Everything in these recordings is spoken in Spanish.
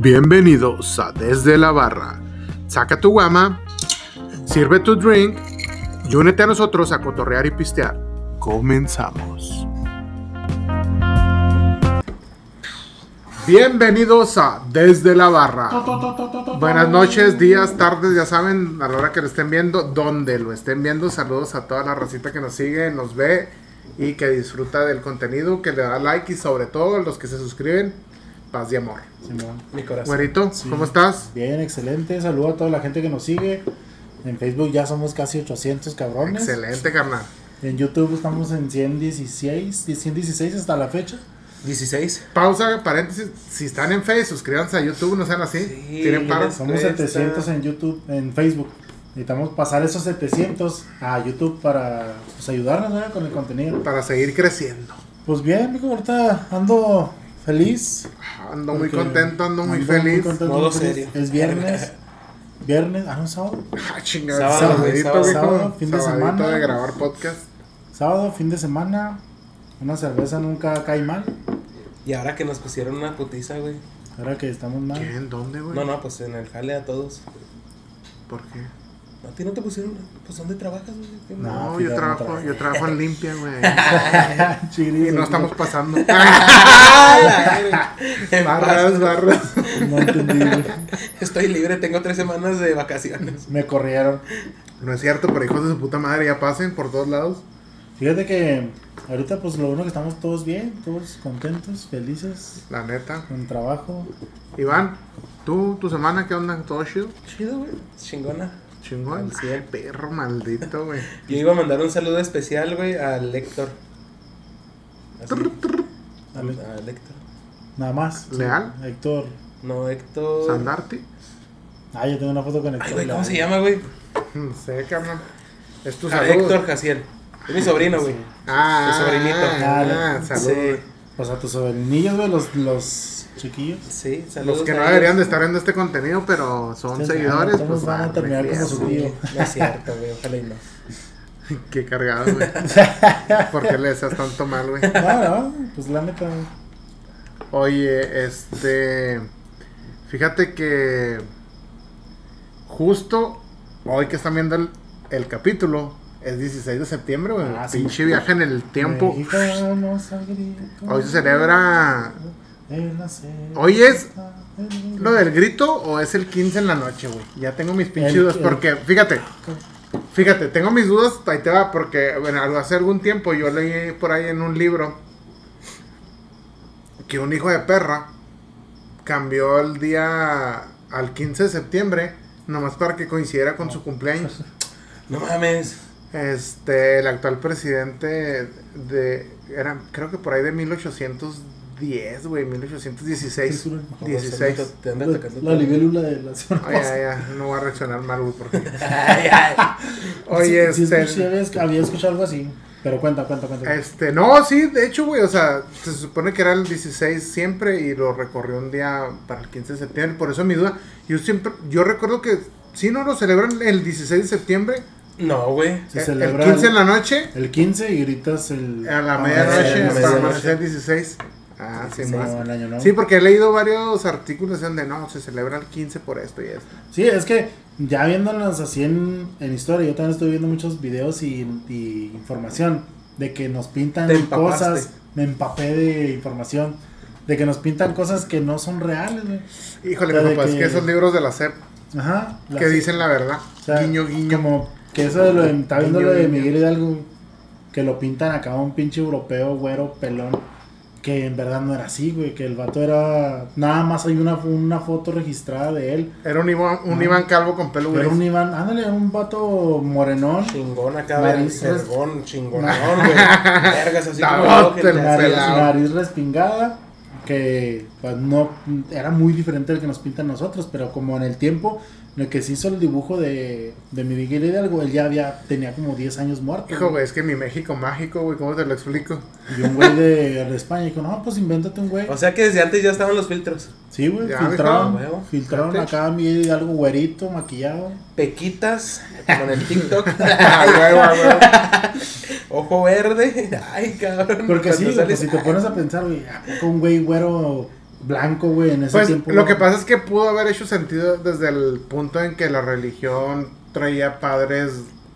Bienvenidos a Desde la Barra. Saca tu guama, sirve tu drink y únete a nosotros a cotorrear y pistear. Comenzamos. Bienvenidos a Desde la Barra. Buenas noches, días, tardes, ya saben, a la hora que lo estén viendo, donde lo estén viendo. Saludos a toda la racita que nos sigue, nos ve y que disfruta del contenido, que le da like y sobre todo a los que se suscriben, paz y amor. Simón. Mi corazón. Güerito, Sí. ¿cómo estás? Bien, excelente. Saludo a toda la gente que nos sigue. En Facebook ya somos casi 800 cabrones. Excelente, carnal. En YouTube estamos en 116, 116 hasta la fecha. 16. Pausa, paréntesis. Si están en Facebook, suscríbanse a YouTube, no sean así. Sí, Tienen paro. Somos Esta- 700 en YouTube, en Facebook. Necesitamos pasar esos 700 a YouTube para pues, ayudarnos con el contenido. Para seguir creciendo. Pues bien, mijo, ahorita ando feliz. Ando muy contento, ando muy ando feliz. contento, Modo muy feliz. serio. Es viernes. Viernes, ah, no, sábado. Ah, chingada. Sábado, Sabadito, sábado, sábado, fin de semana. de grabar podcast. Sábado, fin de semana. Una cerveza nunca cae mal. Y ahora que nos pusieron una putiza, güey. Ahora que estamos mal. ¿Quién? ¿Dónde, güey? No, no, pues en el jale a todos. ¿Por qué? ¿A ti no te pusieron? Pues ¿dónde trabajas, güey? ¿Qué No. Yo trabajo, yo trabajo en limpia, güey. Y no estamos pasando. ¡Ah, En barras, barras. No entendí. güey. Estoy libre, tengo tres semanas de vacaciones. Me corrieron. No es cierto, pero hijos de su puta madre, ya pasen por todos lados. Fíjate que ahorita pues lo bueno que estamos todos bien, todos contentos, felices, La neta. con trabajo. Iván, ¿tú, tu semana, qué onda? ¿Todo chido? Chido, güey. Chingona. Chingón. Ay, perro maldito, güey. Yo iba a mandar un saludo especial, güey, al Héctor. Ale- Al Héctor. Nada más. ¿Leal? Héctor. No, Héctor. ¿Sandarti? Ah, yo tengo una foto con Héctor. Ay, güey, ¿cómo se llama, güey? No sé, carnal. Es tu saludo. Héctor Jaciel. Es mi sobrino, güey. Ah, Tu sobrinito. Ah, Ah, saludos. Sí. Pues a tus sobrinillos, güey, los, los chiquillos. Sí, saludos. Los que no deberían de estar viendo este contenido, pero son seguidores, pues van a terminar como su tío. No es cierto, güey. Ojalá y no. Qué cargado, güey. ¿Por qué le deseas tanto mal, güey? No, no, pues la neta. Oye, este. Fíjate que. Justo hoy que están viendo el, el capítulo, es 16 de septiembre, güey. Ah, sí. Pinche viaje en el tiempo. Hoy se celebra-. Hoy es ¿Lo del grito o es el 15 en la noche, güey? Ya tengo mis pinches dudas. Porque, fíjate, fíjate, tengo mis dudas. Ahí te va, porque, bueno, hace algún tiempo yo leí por ahí en un libro que un hijo de perra cambió el día al 15 de septiembre, nomás para que coincidiera con su cumpleaños. No mames. Este, el actual presidente de, era, creo que por ahí de 1810, güey, 1816. Ojo, 16. Te anda La, atacando. la libélula de la zona. Ay, ya, ya, no voy a reaccionar mal, güey, porque... Ay, ay. Oye, sí, este... sí, había, había escuchado algo así. Pero cuenta, cuenta, cuenta. Este, no, sí, de hecho, güey, o sea, se supone que era el 16 siempre y lo recorrió un día para el 15 de septiembre, por eso mi duda, yo siempre, yo recuerdo que si no lo celebran el 16 de septiembre, No, güey. Se el- celebra el 15 en la noche, El 15 y gritas el. a la medianoche, a la hasta medianoche. amanecer el 16. Ah, sí, más. el año nuevo. Sí, porque he leído varios artículos donde no, se celebra el 15 por esto y esto. Sí, es que ya viéndonos así en, en historia, yo también estoy viendo muchos videos y, y información de que nos pintan cosas. Me empapé de información. De que nos pintan cosas que no son reales, güey. Híjole, O sea, mi de papá, es que- esos libros de la SEP Ajá. que dicen la verdad, o sea, guiño, guiño. Como que eso de lo de, está viendo lo de. Miguel Hidalgo, que lo pintan acá un pinche europeo, güero, pelón, que en verdad no era así, güey, que el vato era, nada más hay una, una foto registrada de él, Era un Iván, un Ah. Iván Calvo con pelo era un Iván, ándale, era un vato morenón, Chingón acá, Nariz, chingonón, güey. Vergas así como nariz, nariz respingada, que pues no, era muy diferente del que nos pintan nosotros, pero como en el tiempo en el que se hizo el dibujo de, de mi Miguel Hidalgo, él ya había, tenía como 10 años muerto. Hijo, güey, es que mi México mágico, güey, ¿cómo te lo explico? Y un güey de, de España dijo, no, pues invéntate un güey. O sea que desde antes ya estaban los filtros. Sí, güey, Ya, filtraron, huevo. filtraron acá a mí algo güerito, maquillado. Pequitas, como en el TikTok. Ah, huevo, ah, huevo. Ojo verde. Ay, cabrón. Porque sí, güey, sales- pues si te pones a pensar, güey, ¿a poco un güey güero blanco, güey, en ese Pues tiempo. lo que pasa es que pudo haber hecho sentido desde el punto en que la religión traía padres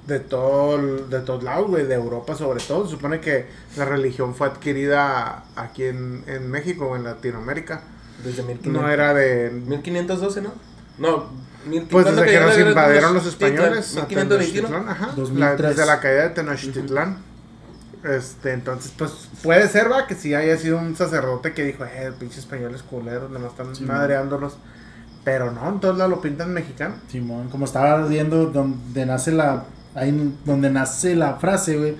de todo el- de todos lados, güey, de Europa sobre todo. Se supone que la religión fue adquirida aquí en, en México o en Latinoamérica. Desde 1500. No era de 1512, ¿no? No, mil- pues ¿cuándo desde que nos invadieron los españoles a 1521. Tenochtitlán, ajá, la- 2003. desde la caída de Tenochtitlán. Este, entonces, pues puede ser, va, que sí haya sido un sacerdote que dijo, eh, pinches españoles culeros, nomás están Sí, madreándolos. Pero no, en todos lados lo pintan mexicano. Simón, como estaba viendo donde nace la ahí donde nace la frase, güey,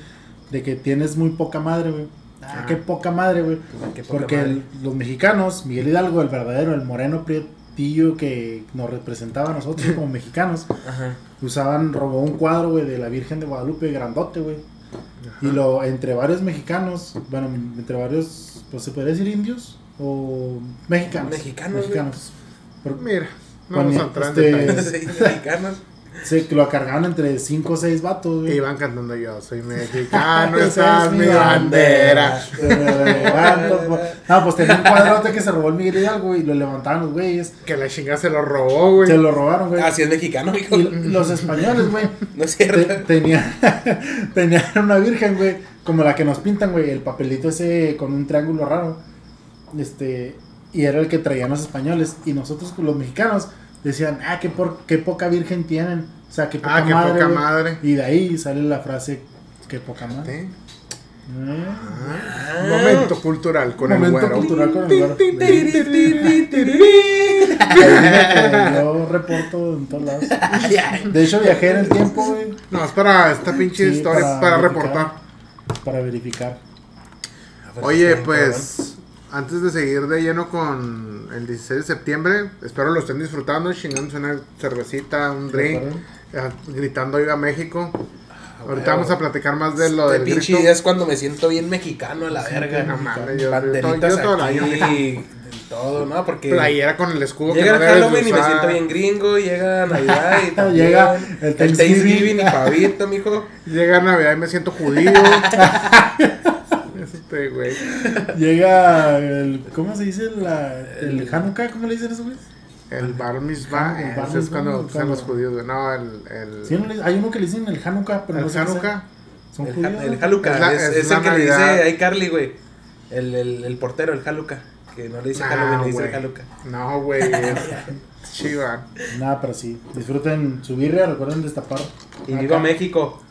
de que tienes muy poca madre, güey. Ah, Ah. qué poca madre, güey. Poca Porque madre. el- los mexicanos, Miguel Hidalgo, el verdadero, el moreno prietillo que nos representaba a nosotros como mexicanos, Ajá. usaban, robó un cuadro, güey, de la Virgen de Guadalupe, grandote, güey. Y lo, entre varios mexicanos, bueno, entre varios, pues se podría decir indios o mexicanos. Mexicanos. Mexicanos. Por- Mira, no Ponía, vamos a entrar en este- mexicanos. Se lo cargaban entre 5 o 6 vatos, Y güey. iban cantando yo, soy mexicano, Esa es mi bandera. No, pues tenía un cuadrote que se robó el Miguel Hidalgo güey, y lo levantaban los güeyes. Que la chinga se lo robó, güey. Se lo robaron, güey. Ah, sí es mexicano, hijo. Y los españoles, güey, No es te- cierto. tenían, tenían una virgen, güey, como la que nos pintan, güey, el papelito ese con un triángulo raro. Este, y era el que traían los españoles. Y nosotros, los mexicanos, decían, ah, qué, por, qué poca virgen tienen. O sea, qué poca Ah, qué madre. poca madre. Y de ahí sale la frase, qué poca madre. Ah, Momento cultural con Momento el güero. cultural con el güero. Yo reporto en todos lados. De hecho, viajé en el tiempo, güey, No, es para esta pinche Sí, historia, para para, reportar. para verificar. Oye, pues, antes de seguir de lleno con el 16 de septiembre, espero lo estén disfrutando, chingándose una cervecita, un drink, eh, gritando Viva México. Ahorita huevo. vamos a platicar más de lo Este del pinche grito. día es cuando me siento bien mexicano a la verga. No mames, yo, yo, Banderitas yo todo el año. aquí, todo, ¿no? Porque Playera con el escudo llega que no el Halloween y me siento bien gringo, llega Navidad y también Llega el el Thanksgiving. Thanksgiving y pavito, mijo. Llega Navidad y me siento judío. este, güey. Llega el. ¿Cómo se dice? La, el Hanukkah, ¿cómo le dicen eso, güey? El bar mitzvah, El bar es cuando bautizan los judíos, güey. No, el... el Sí, no le- hay uno que le dicen el Hanukkah, pero el no sé. Hanukkah. Son El, judíos. el. Haluca, Es la- es, es es la el que le dice ahí Carly, güey. El, el, el portero, el Haluca. Que no le dice Ah, Halloween, le dice. Haluca. No, güey. Chiva. Nada, pero sí. Disfruten su birria, recuerden destapar. Y Acá. viva México.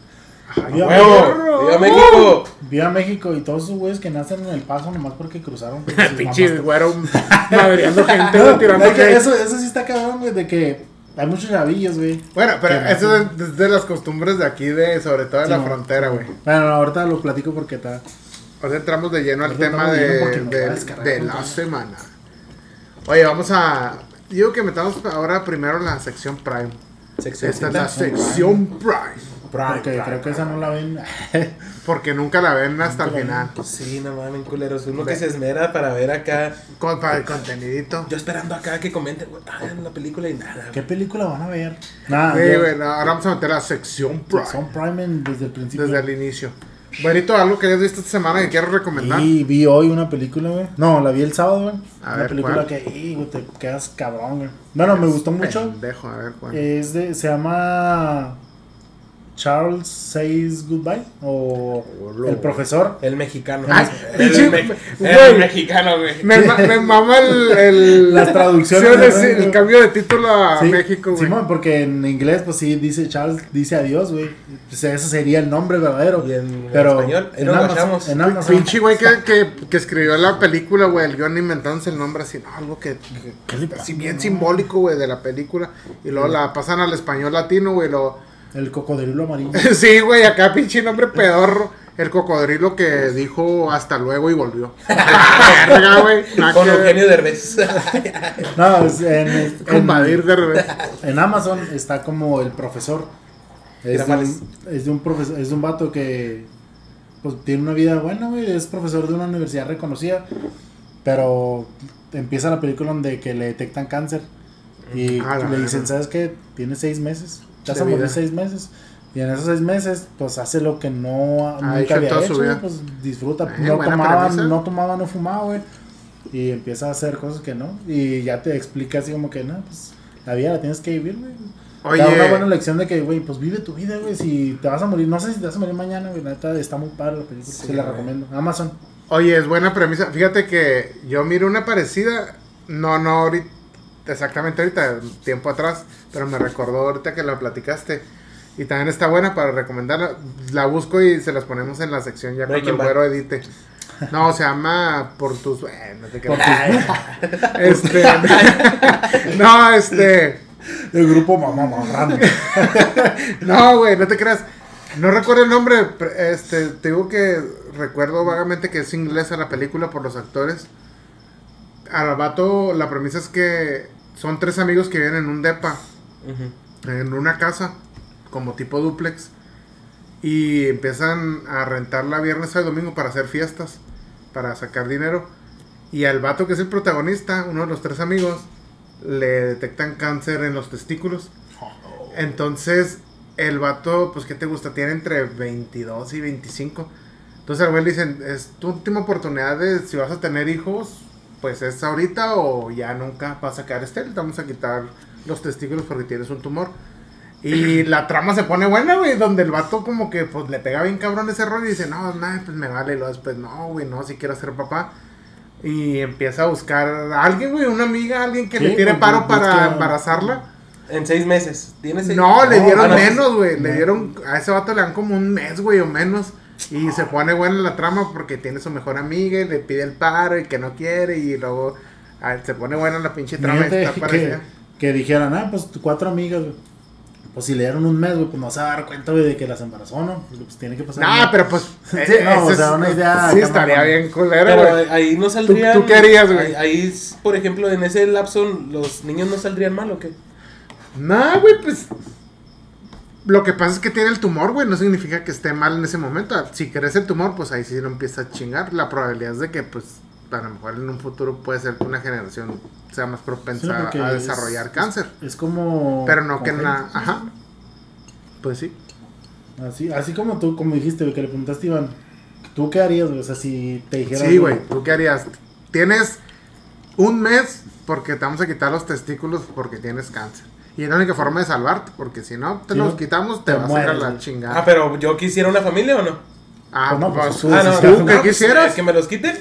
Viva ¡Huevo! ¡Viva México! Viva México y todos esos güeyes que nacen en el paso nomás porque cruzaron. Pinche güero madreando gente, No, tirando es que hate. eso, eso sí está cabrón, güey, de que hay muchos chavillos, güey. Bueno, pero Que eso es de, de las costumbres de aquí, de sobre todo de Sí, la no. frontera, güey. Bueno, no, ahorita lo platico porque está. Ahora entramos de lleno al tema de de, de- la semana. Oye, vamos a... Digo que metamos ahora primero la sección Prime. Sección Esta es la sección Prime. Porque creo que esa no la ven. Porque nunca la ven hasta el final. Sí, no mames, culeros. Uno Ve. que se esmera para ver acá. Con, para el contenidito. Yo esperando acá que comenten, güey. Ah, en la película y nada. ¿Qué película van a ver? Nada, Sí, güey, no, ahora vamos a meter la sección Prime. son Prime en- desde el principio. Desde el inicio. Buenito, algo que hayas visto esta semana que quieres recomendar. Y vi hoy una película, güey. No, la vi el sábado, güey. A Una ver, película ¿cuál? que, y, güey, te quedas cabrón, güey. Bueno, me gustó mucho. Pendejo, a ver cuál. Es de, se llama Charles Says Goodbye o. El Profesor. El mexicano. Ay, el, me- mexicano, güey. Me, me mama el, el- Las traducciones, sí, el, cambio de título a Sí, México, güey. Simón, porque en inglés, pues sí, dice Charles, dice adiós, güey. Pues ese sería el nombre verdadero. Y en Pero español, en nos Amazon, bajamos. en. Pinche güey que, que, que escribió la película, güey, el guion inventándose el nombre así, no, algo que, que- así bien simbólico, güey, de la película. Y luego la pasan al español latino, güey, lo... El cocodrilo amarillo. sí, güey, acá pinche nombre pedorro. El cocodrilo que dijo hasta luego y volvió. Verga, güey. nada Con. Eugenio Derbez. No, es en, Con en- Badir de revés. en Amazon está como el profesor. Es de, un, es de un profesor, es de un vato que pues tiene una vida buena, güey, es profesor de una universidad reconocida, pero empieza la película donde que le detectan cáncer y Ah, le dicen. ¿sabes qué? Tienes seis meses, te vas a morir seis meses. Y en esos seis meses, pues hace lo que no Ah, nunca había hecho, güey, pues disfruta. Eh, no tomaba, no tomaba, no fumaba, güey. Y empieza a hacer cosas que no. Y ya te explica así como que, no, pues la vida la tienes que vivir, güey. Oye. Da una buena lección de que, güey, pues vive tu vida, güey. Si te vas a morir, no sé si te vas a morir mañana, güey. La neta está muy padre la película. Sí, Se la güey. recomiendo. Amazon. Oye, es buena premisa. Fíjate que yo miro una parecida, no, no ahorita, exactamente ahorita, tiempo atrás, pero me recordó ahorita que la platicaste. Y también está buena para recomendarla. La busco y se las ponemos en la sección ya Breaking cuando el güero edite. No, se llama Por tus... eh, no te Por. Este... no, este... El grupo Mamá Marrano. No, güey, no te creas. No recuerdo el nombre. Este, te digo que recuerdo vagamente que es inglesa la película por los actores. Al vato, la premisa es que son tres amigos que viven en un depa, en una casa, como tipo duplex. Y empiezan a rentarla viernes a domingo para hacer fiestas, para sacar dinero. Y al vato que es el protagonista, uno de los tres amigos, le detectan cáncer en los testículos. Entonces, el vato, pues, ¿qué te gusta? Tiene entre 22 y 25. Entonces, al güey le dicen, es tu última oportunidad de si vas a tener hijos, pues es ahorita o ya nunca vas a quedar estéril. Vamos a quitar los testículos porque tienes un tumor. Y la trama se pone buena, güey, donde el vato como que pues le pega bien cabrón ese rollo y dice, no, nada, pues me vale. Y luego después, no, güey, no, si quiero ser papá. Y empieza a buscar a alguien, güey, una amiga, alguien que Sí, le tire pues, paro busca- para embarazarla. En seis meses. ¿Tienes seis? No, le dieron no, menos, güey. Le no. dieron, a ese vato le dan como un mes, güey, o menos. Y se pone buena la trama porque tiene su mejor amiga y le pide el paro y que no quiere. Y luego ah, se pone buena la pinche trama. Imagínate Está que, que dijeran, ah, pues cuatro amigas, güey. Pues si le dieron un mes, güey, pues no se va a dar cuenta, güey, de que las embarazó, ¿no? Porque, Pues tiene que pasar. Un- pero pues. Sí, eh, no, o sea, es- una idea Sí, estaría bien culero, Pero güey. ahí no saldrían. tú qué harías, güey? Ahí, ahí, por ejemplo, en ese lapso, los niños no saldrían mal o qué? Nah, güey, pues. Lo que pasa es que tiene el tumor, güey. No significa que esté mal en ese momento. Si crece el tumor, pues ahí sí lo empieza a chingar. La probabilidad es de que, pues, a lo mejor en un futuro puede ser que una generación sea más propensa a es- desarrollar cáncer. Es como. Pero no que nada. Ajá. Pues sí. Así, así como tú, como dijiste, güey, que le preguntaste, Iván, ¿tú qué harías, güey? O sea, si te dijeran. Sí, güey. ¿Tú qué harías? Tienes un mes porque te vamos a quitar los testículos porque tienes cáncer. Y es la única forma de salvarte, porque si no te Si los quitamos, te, te vas a ir a mueres, la chingada. Ah, pero yo quisiera una familia o no? Ah, Pues no, pues pues, tú ah, no, decisión. ¿Tú no, qué quisieras? ¿Que me los quiten?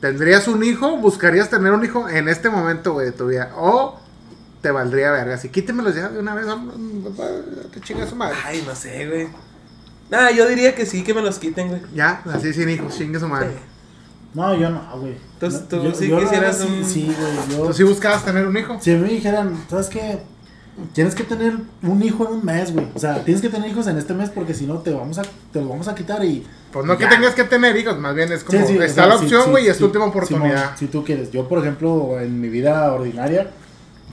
¿Tendrías un hijo? ¿Buscarías tener un hijo en este momento, güey, de tu vida? ¿O te valdría verga? Así, quítemelos ya de una vez, te chinga su madre. Ay, no sé, güey. Nah, yo diría que sí, que me los quiten, güey. Ya, así sin hijos, chingue su madre. No, yo no, güey. Entonces, No, tú yo- sí yo quisieras verdad, un- Sí, güey. Yo, ¿Tú sí buscabas tener un hijo? Si me dijeran, ¿sabes qué? Tienes que tener un hijo en un mes, güey. O sea, tienes que tener hijos en este mes porque si no te vamos a te lo vamos a quitar y Pues no que tengas que tener hijos, más bien es como, Sí, sí, o está sea, la opción, sí, güey, y es tu última oportunidad. Si tú quieres. Yo, por ejemplo, en mi vida ordinaria,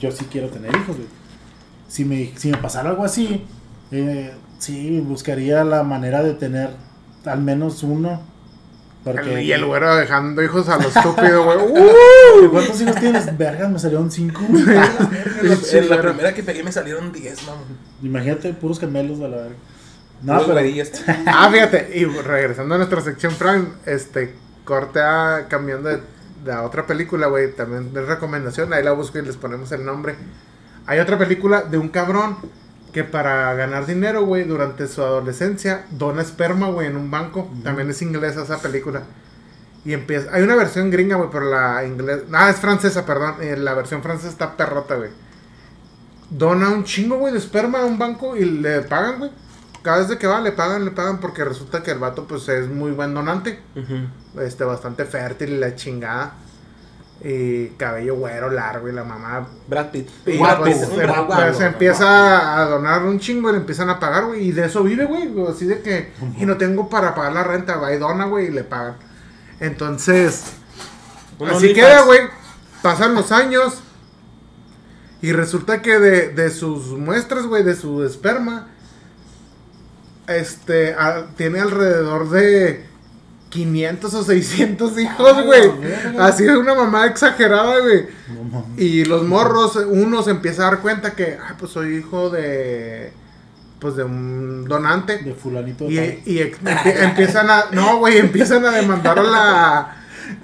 yo sí quiero tener hijos, güey. Si me, si me pasara algo así, eh, sí, buscaría la manera de tener al menos uno. Porque, y el güero dejando hijos a lo estúpido, güey. ¡Uh! ¿Cuántos hijos tienes? Vergas, me salieron cinco. En la primera que pegué me salieron 10, mamón. Imagínate, puros gemelos a la verga. No, Puros pero. Ah, fíjate, y regresando a nuestra sección Prime, este, corte a cambiando de, de a otra película, güey, también de recomendación, ahí la busco y les ponemos el nombre. Hay otra película de un cabrón que para ganar dinero, güey, durante su adolescencia, dona esperma, güey, en un banco. También es inglesa esa película. Y empieza, hay una versión gringa, güey, pero la inglés, ah, es francesa, perdón, eh, la versión francesa está perrota, güey. Dona un chingo, güey, de esperma a un banco y le pagan, güey. Cada vez de que va, le pagan, le pagan porque resulta que el vato, pues, es muy buen donante. Este, bastante fértil y la chingada. Y cabello güero, largo y la mamá. Brad Pitt. Y Guapo, pues, un se, Brad pues, guapo. se empieza a donar un chingo y le empiezan a pagar, güey. Y de eso vive, güey. Así de que, y no tengo para pagar la renta, va y dona, güey, y le pagan. Entonces, así queda, güey. Pasan los años. Y resulta que de, de sus muestras, güey, de su esperma, este, a- tiene alrededor de 500 o 600 hijos, Ah, güey. Así de una mamá exagerada, güey. No. Y los morros, uno se empieza a dar cuenta que, ah, pues soy hijo de, pues de un donante. de fulanito de Y, y empiezan a, no, güey, empiezan a demandar a la,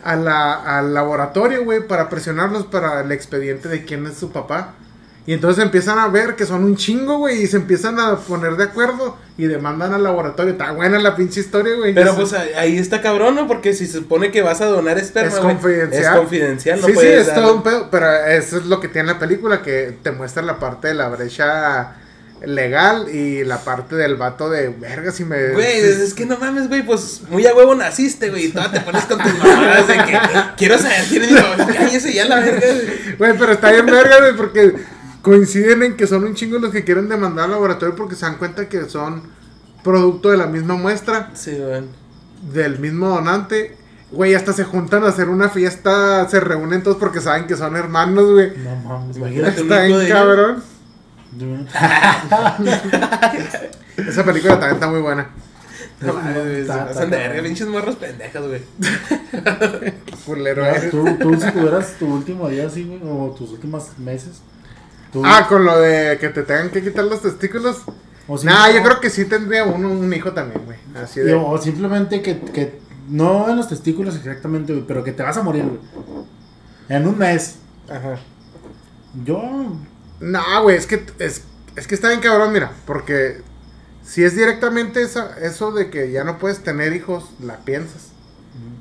a la, al laboratorio, güey, para presionarlos para el expediente de quién es su papá. Y entonces empiezan a ver que son un chingo, güey, y se empiezan a poner de acuerdo y demandan al laboratorio. Está buena la pinche historia, güey. Pero pues ahí está cabrón, ¿no? Porque si se supone que vas a donar esperma, es güey, confidencial. Es confidencial, no sí, sí, es todo un pedo. Pero eso es lo que tiene la película, que te muestra la parte de la brecha legal y la parte del vato de verga si me... Güey, es que no mames, güey, pues muy a huevo naciste, güey, y todavía te pones con tus mamadas de que quiero saber quién es mi mamá, cállese ya la verga. Güey, pero está bien verga, güey, porque coinciden en que son un chingo los que quieren demandar al laboratorio porque se dan cuenta que son producto de la misma muestra, Sí, güey. del mismo donante. Güey, hasta se juntan a hacer una fiesta, se reúnen todos porque saben que son hermanos, güey. No mames, Imagínate. Está de cabrón. Esa película también está muy buena. No pasan de verga, pinches morros pendejos, güey. Culero Ya, eres. tú, tú si tuvieras tu último día así, güey, o tus últimos meses. Tú- Ah, con lo de que te tengan que quitar los testículos. o Nah, yo creo que sí tendría uno, un hijo también, güey. Así de. o simplemente que, que no en los testículos exactamente, güey, pero que te vas a morir, güey. En un mes. Ajá. Yo. No, güey, es que es, es que está bien cabrón, mira, porque si es directamente esa, eso de que ya no puedes tener hijos, la piensas.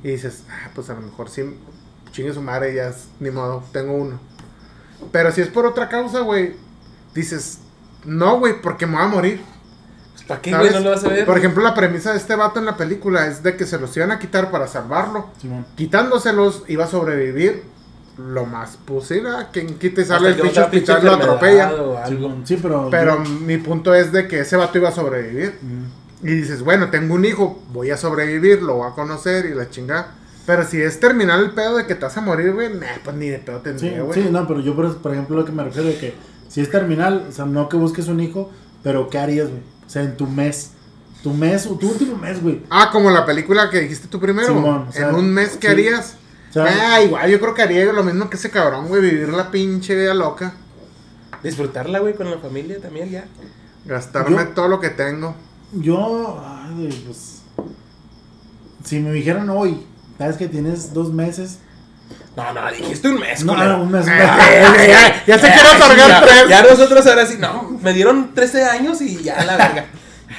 Y dices, ah, pues a lo mejor sí, chingue su madre, ya es, ni modo, tengo uno. Pero si es por otra causa, güey, dices, no, güey, porque me voy a morir. Pues, ¿para qué, güey? No lo vas a ver. Por ejemplo, la premisa de este vato en la película es de que se los iban a quitar para salvarlo. Quitándoselos, iba a sobrevivir lo más posible. ¿a? Quien quite y sale el pinche hospital lo atropella. Sí, pero. Mi punto es de que ese vato iba a sobrevivir. Mm. Y dices, bueno, tengo un hijo, voy a sobrevivir, lo voy a conocer y la chingada. Pero si es terminar el pedo de que te vas a morir, güey, nah, pues ni de pedo Sí, tendría, güey. sí, no, pero yo, por, por ejemplo, lo que me refiero de que si es terminal, o sea, no que busques un hijo, pero ¿qué harías, güey? O sea, en tu mes. Tu mes, o tu último mes, güey. Ah, como la película que dijiste tú primero. Simón, o sea, en un mes, ¿qué sí. harías? O sea, ah, igual, yo creo que haría lo mismo que ese cabrón, güey, vivir la pinche vida loca. Disfrutarla, güey, con la familia también, ya. Gastarme Yo- todo lo que tengo. yo, ay, güey, pues. Si me dijeran hoy, sabes que tienes dos meses. No, no, dijiste un mes, No, no, un mes. un mes. ya, ya se otorgar ya, tres. Ya nosotros ahora sí, no, me dieron 13 años y ya la verga.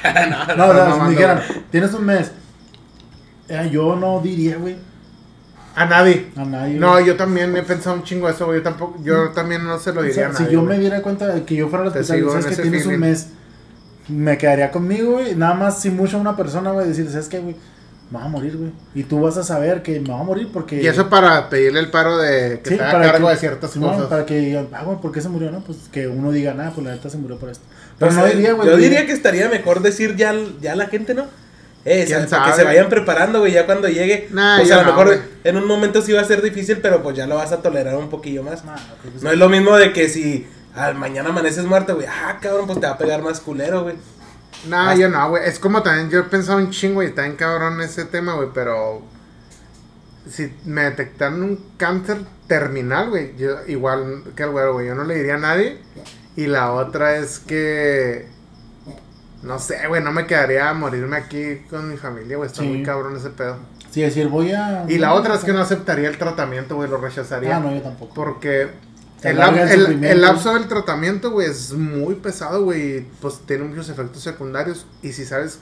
no, No, no, si mamando, me dijeran, tienes un mes. eh, yo no diría, güey, A nadie. a nadie. No, yo también he pensado un chingo eso, güey. Yo tampoco, yo también no se lo O diría sea, a si nadie. yo güey. me diera cuenta de que yo fuera al hospital, sigo sabes que tienes un feeling. mes, me quedaría conmigo, güey. Nada más, si mucho a una persona, güey, decir, ¿sabes qué, güey? Me va a morir, güey. Y tú vas a saber que me va a morir porque. Y eso para pedirle el paro de que Sí, te haga para cargo que- de ciertas cosas. Para que digan, ah, güey, ¿por qué se murió? No, pues que uno diga, nada, pues la neta se murió por esto. Pero Pues, no eh, diría, güey. Yo diría que estaría mejor decir ya, ya a la gente, ¿no? Eh, ¿Quién o sea, para que se vayan preparando, güey, ya cuando llegue. Nah, pues a lo no, mejor en un momento sí va a ser difícil, pero pues ya lo vas a tolerar un poquillo más. Nah, pues, No es lo mismo de que si al mañana amaneces muerto, güey, ah, cabrón, pues te va a pegar más culero, güey. Nah, Hasta- yo no, güey. Es como también yo he pensado un chingo y está en cabrón ese tema, güey. Pero si me detectaran un cáncer terminal, güey, yo igual que el güero, güey, yo no le diría a nadie. Y la otra es que. No sé, güey, no me quedaría a morirme aquí con mi familia, güey. Está Sí. muy cabrón ese pedo. Sí, decir, voy a. Y la otra es que no aceptaría el tratamiento, güey, lo rechazaría. Ah, no, yo tampoco. Porque el, el lapso del tratamiento, güey, es muy pesado, güey. Pues tiene muchos efectos secundarios. Y si sabes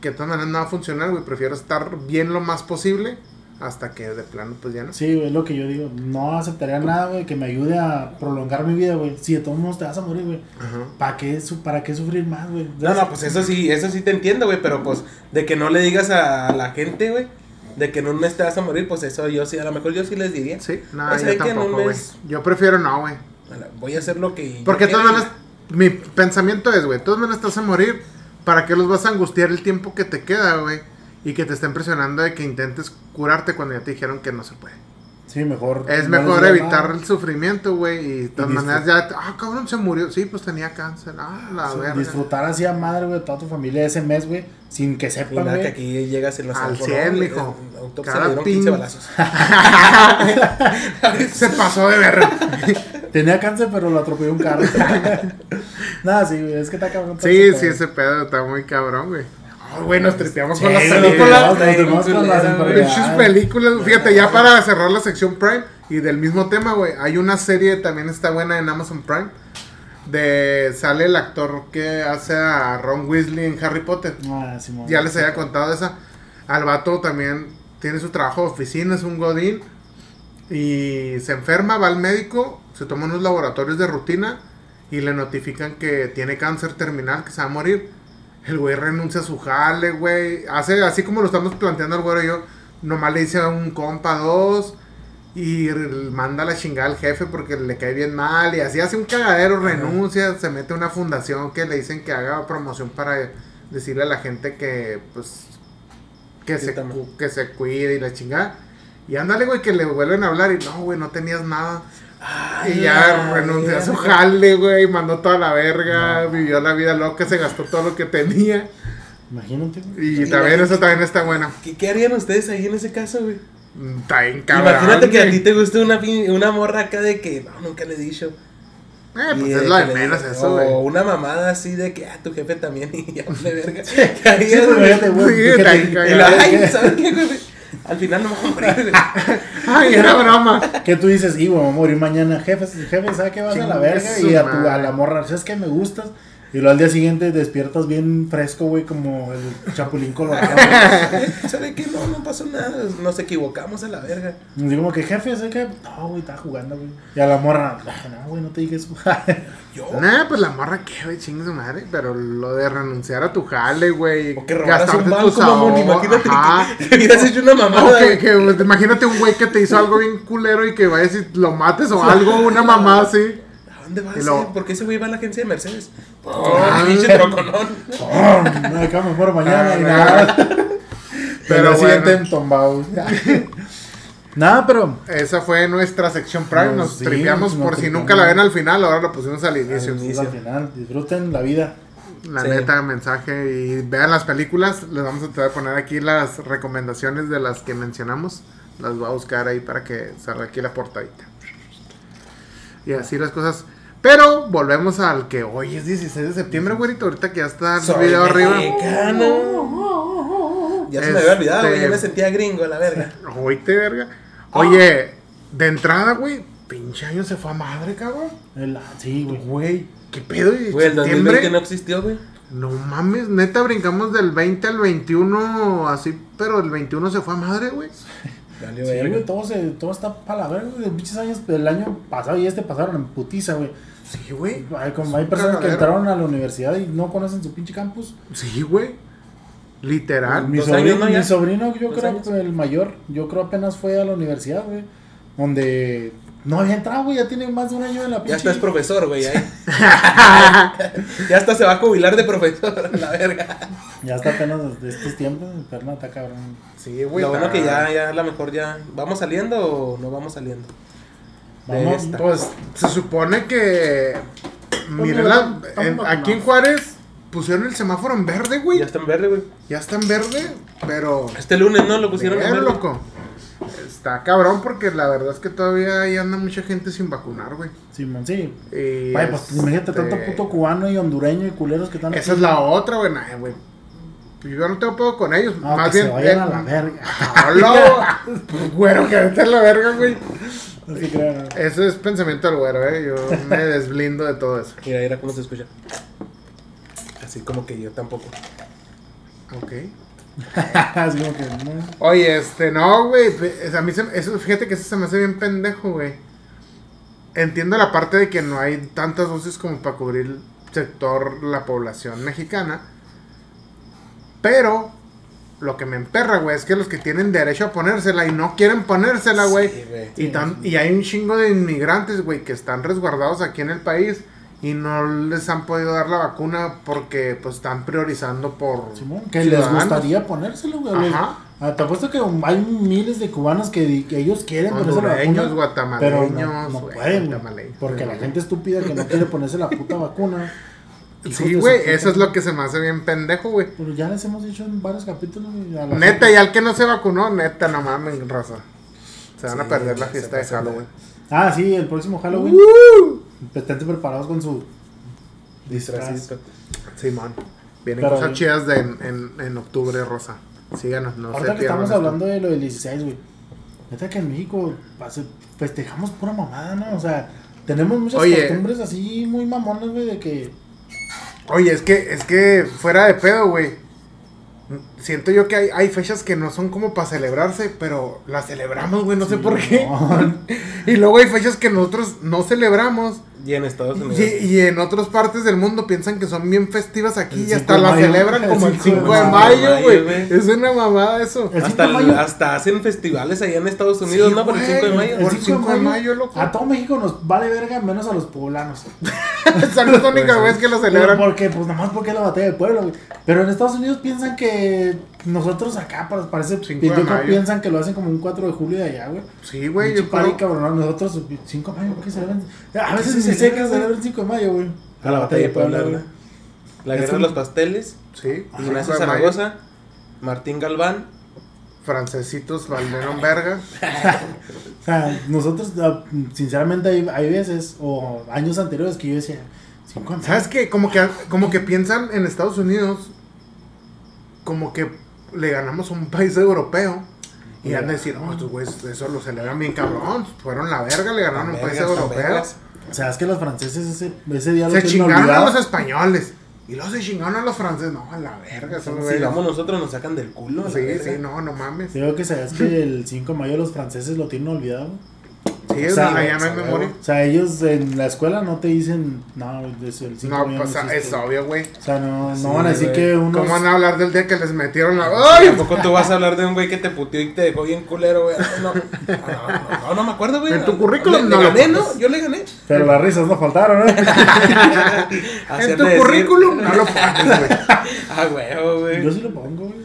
que de todas maneras no va a funcionar, güey, prefiero estar bien lo más posible hasta que de plano, pues ya no. Sí, güey, es lo que yo digo. No aceptaría nada, güey, que me ayude a prolongar mi vida, güey. Si de todos modos te vas a morir, güey. Ajá. ¿Para qué, su- ¿Para qué sufrir más, güey? No, no, pues eso sí, eso sí te entiendo, güey, pero pues de que no le digas a la gente, güey, de que en un mes te vas a morir, pues eso yo sí, a lo mejor yo sí les diría. Sí, no, yo que en un tampoco, güey. mes- Yo prefiero no, güey. Voy a hacer lo que... yo Porque todas maneras, mi pensamiento es, güey, todas maneras estás a morir. ¿Para qué los vas a angustiar el tiempo que te queda, güey? Y que te estén presionando de que intentes curarte cuando ya te dijeron que no se puede. Sí, mejor. Es mejor evitar nada. el sufrimiento, güey. Y de todas maneras ya, ah, cabrón, se murió. Sí, pues tenía cáncer. Ah, la Sí, verga. Disfrutar así a madre, güey, toda tu familia ese mes, güey, sin que Y sepan, nada, que aquí llegas en la Al Sanford, 100, ¿no? mijo. Cada pin- 15 balazos. se pasó de verga. Tenía cáncer, pero lo atropelló un carro. Nada, sí, güey, es que está cabrón. sí, sí, pedo. ese pedo está muy cabrón, güey. Ay, güey, nos tripeamos con Sí, las películas. con las Pinches películas. Fíjate, ya para cerrar la sección Prime y del mismo tema, güey, hay una serie también está buena en Amazon Prime. De sale el actor que hace a Ron Weasley en Harry Potter. Ah. Ya les había contado esa. Al vato también tiene su trabajo de oficina, es un godín. Y se enferma, va al médico, se toma unos laboratorios de rutina y le notifican que tiene cáncer terminal, que se va a morir. El güey renuncia a su jale, güey. Hace así como lo estamos planteando el güero y yo. Nomás le dice a un compa dos. Y manda la chingada al jefe porque le cae bien mal. Y así hace un cagadero, renuncia. Se mete a una fundación que le dicen que haga promoción para decirle a la gente que, pues, que, Sí, se, también. que se cuide y la chingada. Y ándale, güey, que le vuelven a hablar. Y no, güey, no tenías nada. Y ya Ay, renunció a su jale, güey. Mandó toda la verga. Vivió la vida loca. Se gastó todo lo que tenía. Imagínate, güey. Y también eso también está bueno. ¿Qué, qué harían ustedes ahí en ese caso, güey? Mm, Está bien cabrón. Imagínate que a ti te guste una, pin- una morra acá de que, no, nunca le he dicho. Eh, pues Y es de lo de menos eso, O güey. una mamada así de que, ah, tu jefe también, y ya vale verga. Sí, güey, Sí, y la, ay, ¿sabes qué, güey? Al final no me voy a morir, güey. Ay, era broma. Que tú dices, y voy a morir mañana, jefe, jefe, ¿sabes qué vas a la verga? Y a, tu, a la morra, ¿sabes qué me gustas? Y luego al día siguiente despiertas bien fresco, güey, como el chapulín colorado. ¿Sabe qué? No, no pasó nada. Nos equivocamos a la verga. Y digo, como que jefe, ¿sabes qué? No, güey, estaba jugando, güey. Y a la morra, "Ah, no, güey, no te dije eso. Yo. Nah, pues la morra que, güey, chingue su madre. Pero lo de renunciar a tu jale, güey. O que robaras un gastarte banco, tus mamón. Imagínate ajá. que, que hubieras hecho una mamada. Que, güey. que, imagínate un güey que te hizo algo bien culero y que vayas y lo mates o algo, una mamá así. ¿A dónde vas? Eh? ¿Por qué ese güey va a la agencia de Mercedes? Ah. Oh, pinche troconón. Oh, no, acá me muero mañana Ah, y no. nada. Pero bueno. siguiente entombado. Nada, pero Esa fue nuestra sección Prime. Nos- Nos sí, tripeamos nos por si tripeamos. nunca la ven al final. Ahora lo pusimos al inicio. al inicio. al final, disfruten la vida. La Sí. neta, mensaje. Y vean las películas. Les vamos a tratar de poner aquí las recomendaciones de las que mencionamos. Las voy a buscar ahí para que salga aquí la portadita. Y así las cosas. Pero volvemos al que hoy es 16 de septiembre, güerito. Ahorita que ya está el Soy video arriba. mexicano. Ya se me había olvidado, güey. Ya Este- me sentía gringo, la verga. Oíte, verga. Oye, de entrada, güey. Pinche año se fue a madre, cabrón. El- sí, güey. Güey, ¿qué pedo? ¿Y Güey, el 2020 septiembre? no existió, güey. No mames, neta, brincamos del 20 al 21, así, pero el 21 se fue a madre, güey. Sí, güey, todo, se, todo está para la verga, güey. Pinches años, el año pasado y este pasaron en putiza, güey. Sí, güey. Hay, como hay personas que entraron a la universidad y no conocen su pinche campus. Sí, güey. Literal. Mi sobrino, años, ¿no? Ya. mi sobrino, yo creo años. que el mayor, yo creo apenas fue a la universidad, güey. Donde no había entrado, güey. Ya tiene más de un año en la pinche. Ya hasta es profesor, güey. ahí. ya hasta se va a jubilar de profesor, la verga. Ya está apenas de estos tiempos, pero no, está cabrón. Sí, güey. Lo bueno que ya, ya a lo mejor ya. ¿Vamos saliendo o no vamos saliendo? De Vamos, esta. Pues se supone que. La- en- vacunados. aquí en Juárez pusieron el semáforo en verde, güey. Ya Ya, está en verde, güey. está en verde, pero. Este lunes, ¿no? Lo pusieron en Ver, verde. loco. Está cabrón porque la verdad es que todavía ahí anda mucha gente sin vacunar, güey. Simón, sí. Y, Vaya, pues imagínate este, tanto puto cubano y hondureño y culeros que están Esa aquí. es la otra, güey. Nah, güey. Yo no tengo pedo con ellos. No, más que bien. se vayan eh, a la verga. ¡Hola! Pues, güero, que vete a la verga, güey. No se crean. Ese es pensamiento del güero, eh. Yo me desblindo de todo eso. Mira, mira cómo se escucha. Así como que yo tampoco. Ok. Así como que, no. Oye, este, no, güey. A mí se, eso, fíjate que eso se me hace bien pendejo, güey. Entiendo la parte de que no hay tantas dosis como para cubrir el sector, la población mexicana. Pero lo que me emperra, güey, es que los que tienen derecho a ponérsela y no quieren ponérsela, güey. Sí, y, tan- y hay un chingo de inmigrantes, güey, que están resguardados aquí en el país y no les han podido dar la vacuna porque pues están priorizando por Simón, que les gustaría ponérselo, güey. Ajá. Ah, Te apuesto que hay miles de cubanos que, que ellos quieren ponerse la vacuna. Pero guatemaleños, no, no pueden, Porque la gente estúpida que no quiere ponerse la puta vacuna. Sí, güey, eso es lo que se me hace bien pendejo, güey. Pero ya les hemos dicho en varios capítulos. a la Neta, gente. y al que no se vacunó, neta, no mames, raza. Se van a Sí, perder la fiesta de Halloween. Ah, sí, el próximo Halloween. ¡Uh! Estén preparados con su disfraz. Disfrazito. Simón. Vienen Pero- cosas chidas de, en, en, en octubre, Rosa. Síganos, no Ahorita se que estamos hablando de lo del 16, güey. Neta que en México festejamos pura mamada, ¿no? O sea, tenemos muchas Oye. costumbres así muy mamonas, güey, de que. Oye, es que, es que fuera de pedo, güey. Siento yo que hay, hay fechas que no son como para celebrarse, pero las celebramos, güey, no sé por qué. no. Y luego hay fechas que nosotros no celebramos. Y en Estados Unidos. Y, y en otras partes del mundo piensan que son bien festivas aquí y hasta 5 de las mayo. celebran El como el 5 de 5 de mayo, güey. güey. Es una mamada eso. El 5 hasta, mayo. hasta hacen festivales allá en Estados Unidos, Sí, ¿no? Por el güey. 5 de mayo. Por el 5 de mayo, loco. A todo México nos vale verga, menos a los poblanos. Son las únicas Pues, veces que lo Pero celebran. porque, pues nada más porque es la batalla del pueblo, güey. Pero en Estados Unidos piensan que nosotros acá, pa- parece, Cinco yo de mayo. piensan que lo hacen como un 4 de julio de allá, güey. Sí, güey. Yo party, creo- cabrón, nosotros 5 de mayo, ¿por qué celebran? A veces se sé que celebran el 5 de mayo, güey. A la batalla de Puebla, güey. La guerra de los pasteles. Sí. Ignacio 5. Zaragoza. Martín Galván. Francesitos Valderon Verga. O sea, nosotros, ah, sinceramente, hay, hay veces, o años anteriores, que yo decía, 5. ¿Sabes qué? Como que, como que piensan en Estados Unidos como que le ganamos a un país europeo. Y han de decir, oh, estos güeyes, eso lo celebran bien cabrón. Fueron la verga, le ganaron a un país europeo. O sea, es que los franceses ese, ese día Se chingaron a los españoles. Y luego se chingaron a los franceses. No, a la verga. Son Si vamos nosotros nos sacan del culo. Sí, sí, no, no mames. Sí, Digo que sabías que el 5 de mayo los franceses lo tienen olvidado. Es O sea, allá no hay memoria. O sea, ellos en la escuela no te dicen, no, es el 5 No, pues existe". es obvio, güey. O sea, no, no Sí, van a decir güey. que unos. ¿Cómo van a hablar del día que les metieron la. Ay, ¡Ay! ¿a poco tú vas a hablar de un güey que te puteó y te dejó bien culero, güey? No, no, no, no, no me acuerdo, güey. En tu currículum Le- no le lo gané. ¿no? Yo le gané. Pero las risas no faltaron, ¿eh? En tu decir- currículum no lo pones, güey. Ah, huevo, güey. Yo sí lo pongo, güey.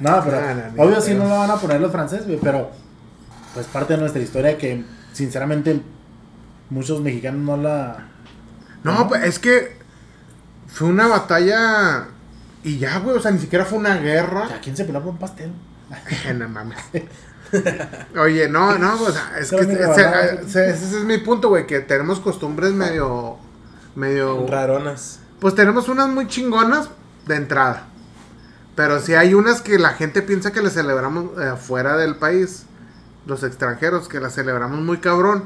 No, pero No, no, obvio sí no lo van a poner los franceses, güey, pero pues parte de nuestra historia que sinceramente muchos mexicanos no la... No, pues es que fue una batalla y ya, güey, o sea, ni siquiera fue una guerra. ¿A quién se peló por un pastel? Eh, no mames. Oye, no, no, o sea, es que ese, rebanar. ese- ese es mi punto, güey, que tenemos costumbres medio, medio, Raronas. pues tenemos unas muy chingonas de entrada, pero sí hay unas que la gente piensa que las celebramos eh, fuera del país, los extranjeros, que las celebramos muy cabrón.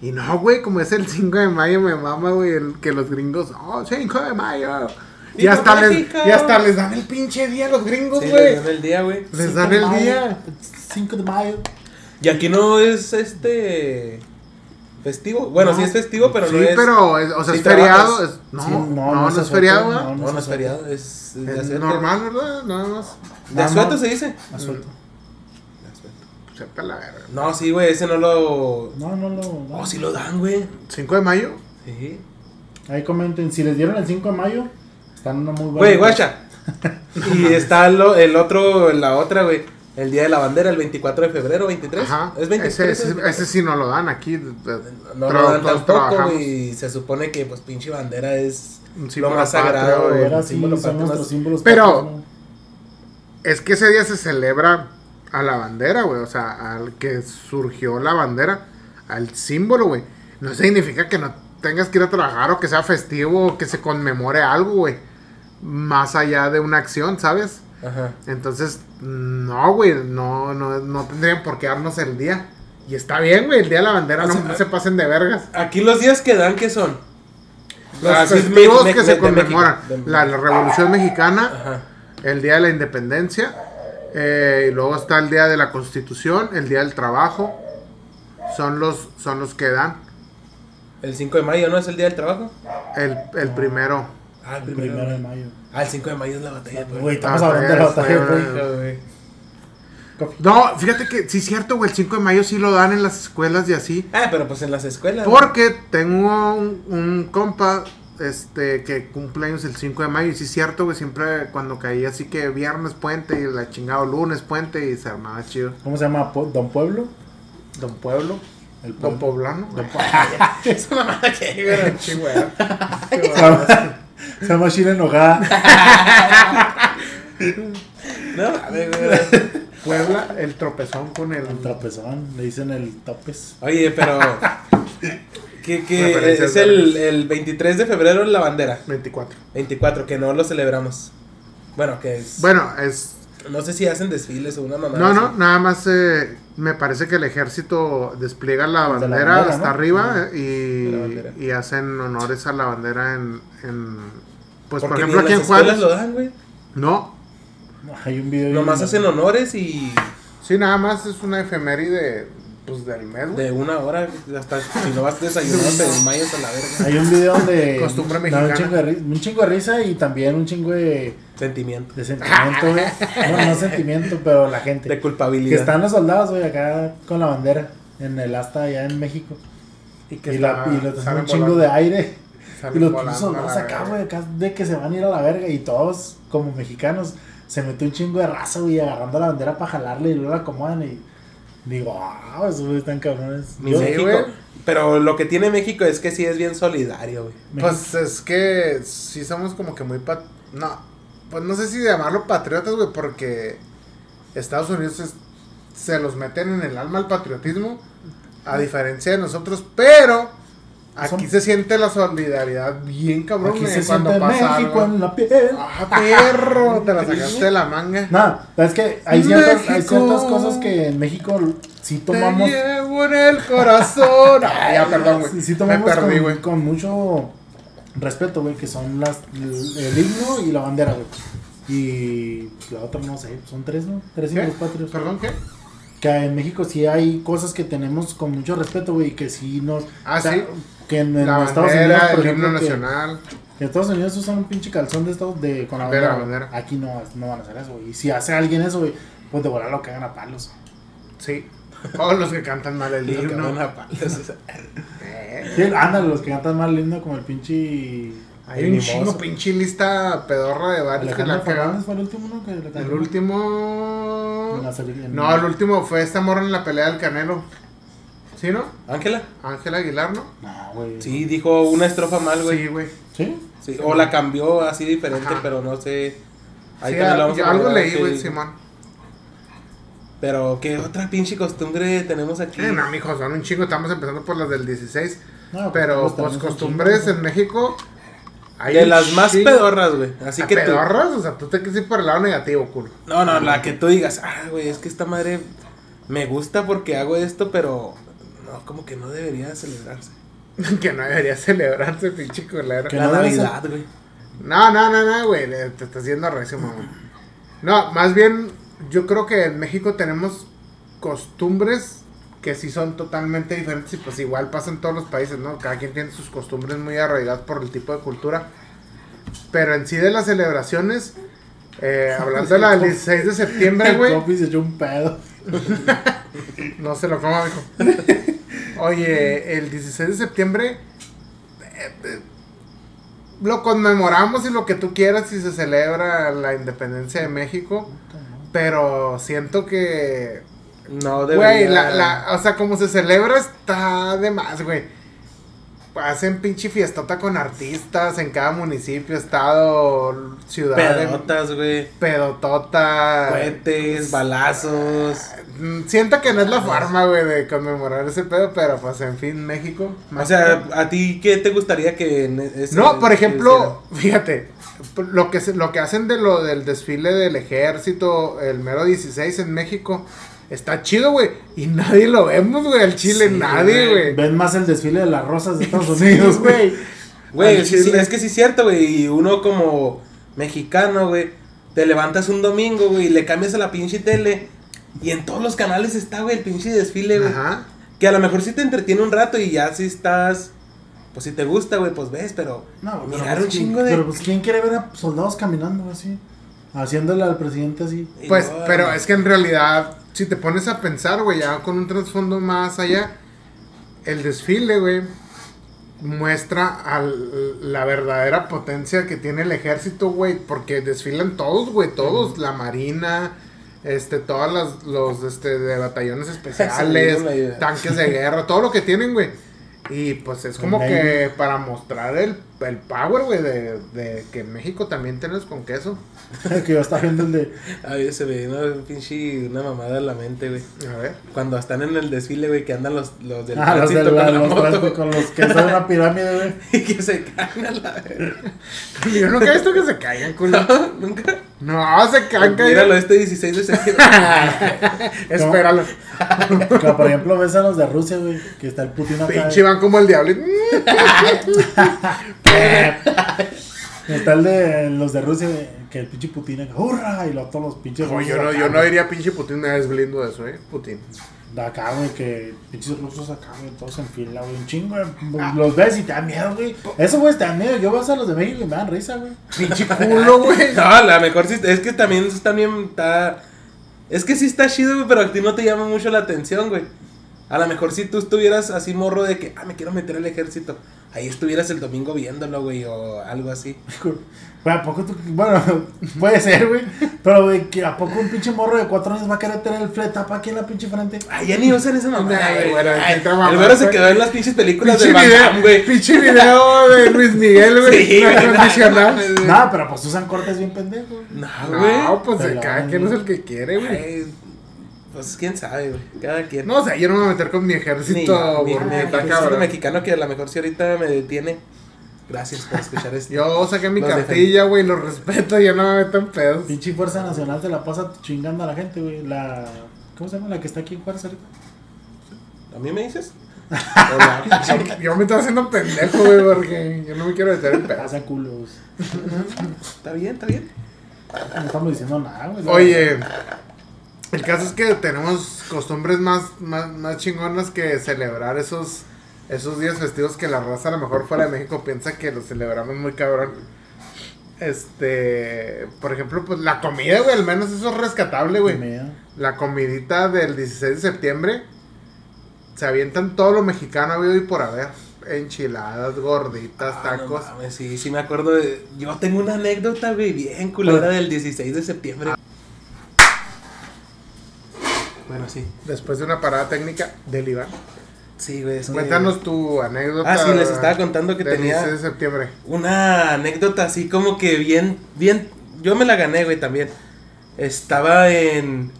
Y no, güey, como es el 5 de mayo, me mama, güey, el que los gringos, oh, 5 de mayo. Y ¡Viva hasta, les, y hasta les dan el pinche día a los gringos, Sí, güey. le dan el día, güey. Les Cinco dan de el mayo, día. 5 de mayo. Y aquí no es este. Festivo. Bueno, No. sí es festivo, pero sí, no es. pero, es- o sea, Sí es feriado. es- no, Sí, no, no, es asueto, feriado, no, No, no es asueto. feriado, es. de Es asueto. normal, ¿verdad? Nada más. De asueto se dice. Asuelto. Sepa la verga. No, sí, güey, ese no lo. No, no, no. no. Oh, sí lo dan, güey. 5 de mayo. Sí. Ahí comenten, si les dieron el 5 de mayo, están una muy buena... Güey, guacha. Y está lo- el otro, la otra, güey. El día de la bandera, el 24 de febrero, 23. Ajá. Es 23. Ese, ese, ese sí no lo dan aquí. No Pero lo dan tampoco. Y se supone que, pues, pinche bandera es Un lo más sagrado, el sí símbolo son nuestros más- símbolos. Pero- patrios, ¿no? Es que ese día se celebra a la bandera, güey. O sea, al que surgió la bandera, al símbolo, güey. No significa que no tengas que ir a trabajar o que sea festivo o que se conmemore algo, güey. Más allá de una acción, ¿sabes? Ajá. Entonces, no, güey, no, no, no tendrían por qué darnos el día. Y está bien, güey, el día de la bandera, O no se pasen de vergas. Aquí los días que dan, ¿qué son? Los Así es festivos me- que me- se México. conmemoran. La, la Revolución Mexicana, Ajá. el Día de la Independencia, eh, y luego está el Día de la Constitución, el Día del Trabajo. Son los, son los que dan. El 5 de mayo, ¿no? Es el día del trabajo. El, el primero. Ah, el El primero. primero de mayo. Ah, el 5 de mayo es la batalla. Güey, estamos Ah, hablando de la pues, batalla güey. Coffee. No, fíjate que sí es cierto, güey, el 5 de mayo sí lo dan en las escuelas y así. Ah, pero pues en las escuelas. Porque tengo un, un compa este que cumple años el 5 de mayo y sí es cierto, güey, siempre cuando caía así que viernes puente y la chingado lunes puente y se armaba chido. ¿Cómo se llama? ¿Don Pueblo? Don Pueblo, El Don. Poblano. Don Es una mamada que. Chingüera. Se llama- China enojada. No. Puebla, el tropezón con el. El tropezón, le dicen el topes. Oye, pero. Que, que es el, el 23 de febrero la bandera. 24. 24, que no lo celebramos. Bueno, que es. Bueno, es No sé si hacen desfiles o una mamá. No, no, nada más eh, me parece que el ejército despliega la bandera, hasta ¿no? arriba y, y hacen honores a la bandera en... en- pues por ejemplo aquí en en las escuelas Juárez... lo dan, güey. No, Hay un video. Nomás hacen honores y sí, nada más es una efeméride pues del mes, güey. de una hora, hasta si no vas desayunando te desmayas a la verga. Hay un video donde. Costumbre da mexicana. Un chingo, de, ri- un chingo de risa y también un chingo de, Sentimiento. de sentimiento, güey. No, no sentimiento, pero la gente. De Que culpabilidad. están los soldados, güey, acá con la bandera en el asta allá en México. Y que Y, la, y un chingo volando, de aire. salen Y los volando soldados acá, güey, acá de que se van a ir a la verga. Y todos, como mexicanos, se metió un chingo de raza, güey, agarrando la bandera para jalarle y luego la acomodan. Y digo, ah, esos güey están cabrones. Mi Yo- Sí, México. güey. Pero lo que tiene México es que sí es bien solidario, güey. Pues es que sí somos como que muy... pat- No, pues no sé si llamarlo patriotas, güey, porque Estados Unidos es- se los meten en el alma al patriotismo, a diferencia de nosotros, pero aquí se siente la solidaridad bien cabrón, Aquí güey, se cuando siente pasa México algo. en la piel. ¡Ah, perro! Te la sacaste de la manga. No, es que hay ciertas, hay México. ciertas cosas que en México sí tomamos. Te llevo en el corazón. Ah, ya, perdón, güey. Sí, sí Me perdí, con, güey. con mucho respeto, güey, que son las el, himno y la bandera, güey. Y la otra no sé, son tres, ¿no? Tres símbolos patrios. ¿Perdón qué? Que en México sí hay cosas que tenemos con mucho respeto, güey, y que sí nos... Ah, sí. Que en, en La Estados bandera, Unidos, por el himno que- nacional. que Estados Unidos usan un pinche calzón de estos de, con la Bandera, bandera. bandera. Aquí no, no van a hacer eso, güey. Y si hace alguien eso, güey, pues de volar lo cagan a palos. Sí. O los que cantan mal el himno. a palos, Sí, ándale, los que cantan más lindo como el pinche... Hay un chingo pinche lista pedorra de varios que la fue el último, ¿no? Que le El último. La No, el último fue esta morra en la pelea del Canelo. ¿Sí, no? Ángela. Ángela Aguilar, ¿no? No, güey. Sí, dijo una estrofa mal, güey. Sí, güey. ¿Sí? Sí, o la cambió así diferente, Ajá. pero no sé. Ahí Sí, también la vamos yo a algo leí, güey, Simón. Pero, ¿qué otra pinche costumbre tenemos aquí? Eh, no, mijos, son un chingo. Estamos empezando por las del 16. No, Pero, pues, pues, costumbres en México. hay de las más pedorras, güey. Así ¿A que tú. pedorras? O sea, tú te quieres ir por el lado negativo, culo. No, no, la que tú digas, ah, güey, es que esta madre me gusta porque hago esto, pero no, como que no debería celebrarse. que no debería celebrarse, pinche culero. Que la no Navidad, güey. No, no, no, no, güey. Te estás yendo recio, mamá. No, más bien, yo creo que en México tenemos costumbres que sí son totalmente diferentes y pues igual pasa en todos los países, ¿no? Cada quien tiene sus costumbres muy arraigadas por el tipo de cultura. Pero en sí de las celebraciones, eh, hablando de la del 16 de septiembre, güey. Se echó un pedo. No se lo coma, mijo. Oye, el 16 de septiembre eh, eh, lo conmemoramos y lo que tú quieras y se celebra la independencia de México, pero siento que, No debería. güey, la, la, o sea, como se celebra está de más, güey. Hacen pinche fiestota con artistas en cada municipio, estado, ciudad. Pedotas, güey. Pedotota. Cohetes, balazos. Mm, Siento que no es la forma, güey, de conmemorar ese pedo, pero pues en fin, México. O sea, ¿a ti qué te gustaría que... en ese- no, por ejemplo, fíjate, lo que se- lo que hacen de lo del desfile del ejército, el mero 16 en México, está chido, güey, y nadie lo vemos, güey, al Chile, Sí, nadie, güey. Ven más el desfile de las rosas de Estados Unidos, güey. güey. sí, es que sí es cierto, güey. Y uno como mexicano, güey, te levantas un domingo, güey, y le cambias a la pinche tele. Y en todos los canales está, güey, el pinche desfile, güey. Ajá. Que a lo mejor sí te entretiene un rato y ya si estás... Pues si te gusta, güey, pues ves, pero... No, mirar pues, un ¿quién- chingo de... Pero pues, ¿quién quiere ver a soldados caminando así? Haciéndole al presidente así. Pues, no, pero es que en realidad, si te pones a pensar, güey, ya con un trasfondo más allá, el desfile, güey, muestra al- la verdadera potencia que tiene el ejército, güey, porque desfilan todos, güey, todos, la marina, este, todas las, los, este, de batallones especiales, Sí, tanques de guerra, todo lo que tienen, güey. Y pues es como que para mostrar el, el power, güey, de, de que en México también tienes con queso. que yo estaba viendo el de. A mí se me vino un pinche una mamada en la mente, güey. A ver. Cuando están en el desfile, güey, que andan los, los del Ah, los de tránsito la, con la los moto, con los que son una pirámide, güey. y que se caen a la verga. Yo nunca he visto que se caigan, culo. Nunca. No, se caen, Míralo, caen. este 16 de septiembre. Espéralo. Como por ejemplo, ves a los de Rusia, güey, que está el Putin acá. Pinche van como el diablo. Está el de los de Rusia, que el pinche Putin ¡hurra! Y luego todos los pinches rusos yo no, acá, yo no diría pinche Putin, una vez blindo de eso, eh. Putin. De acá, güey, que pinches rusos acá, güey, todos en fila, güey, un chingo, güey. Los ves y te da miedo, güey. Eso, güey, te da miedo. Yo vas a los de México y me dan risa, güey. Pinche culo, güey. No, la mejor sí. Es que también también está. Es que sí está chido, güey, pero a ti no te llama mucho la atención, güey. A lo mejor si tú estuvieras así morro de que, ah, me quiero meter al ejército. Ahí estuvieras el domingo viéndolo, güey, o algo así. Güey, ¿a poco tú.? Bueno, puede ser, güey. Pero, güey, que ¿a poco un pinche morro de cuatro años va a querer tener el fletapa aquí en la pinche frente? Ay, ya ni usan esa mamada, Ay, güey. Ay, mamá, el güero se quedó en las pinches películas Pinche de Van Damme, video, güey. pinche video de Luis Miguel, güey. Sí, no, pero pues usan cortes bien pendejos. No, güey. No, pues cada quien es el que quiere, güey. Pues quién sabe, güey. Cada quien. No, o sea, yo no me voy a meter con mi ejército. mi mexicano que a lo mejor si ahorita me detiene. Gracias por escuchar esto. Yo saqué mi Los cartilla, güey, lo respeto, yo no me meto en pedos. Pinche Fuerza Nacional se la pasa chingando a la gente, güey. La. ¿Cómo se llama? La que está aquí en Juárez ahorita. ¿A mí me dices? Hola. Yo, yo me estoy haciendo pendejo, güey, porque yo no me quiero meter en pedos. Pasa culos. Está bien, está bien. No estamos diciendo nada, güey. Oye, el caso es que tenemos costumbres más, más, más chingonas que celebrar esos, esos días festivos que la raza a lo mejor fuera de México piensa que los celebramos muy cabrón. Este, por ejemplo, pues la comida, güey, al menos eso es rescatable, güey. La comidita del 16 de septiembre se avientan todo lo mexicano habido y por haber. Enchiladas, gorditas, Ah, no tacos. mames, sí, sí me acuerdo de... Yo tengo una anécdota, güey, bien culera del 16 de septiembre. Bueno, sí. Después de una parada técnica del Iván. Sí, güey. Cuéntanos tu anécdota. Ah, sí, les estaba contando que tenía 16 de septiembre. una anécdota así como que bien, bien... Yo me la gané, güey, también. Estaba en...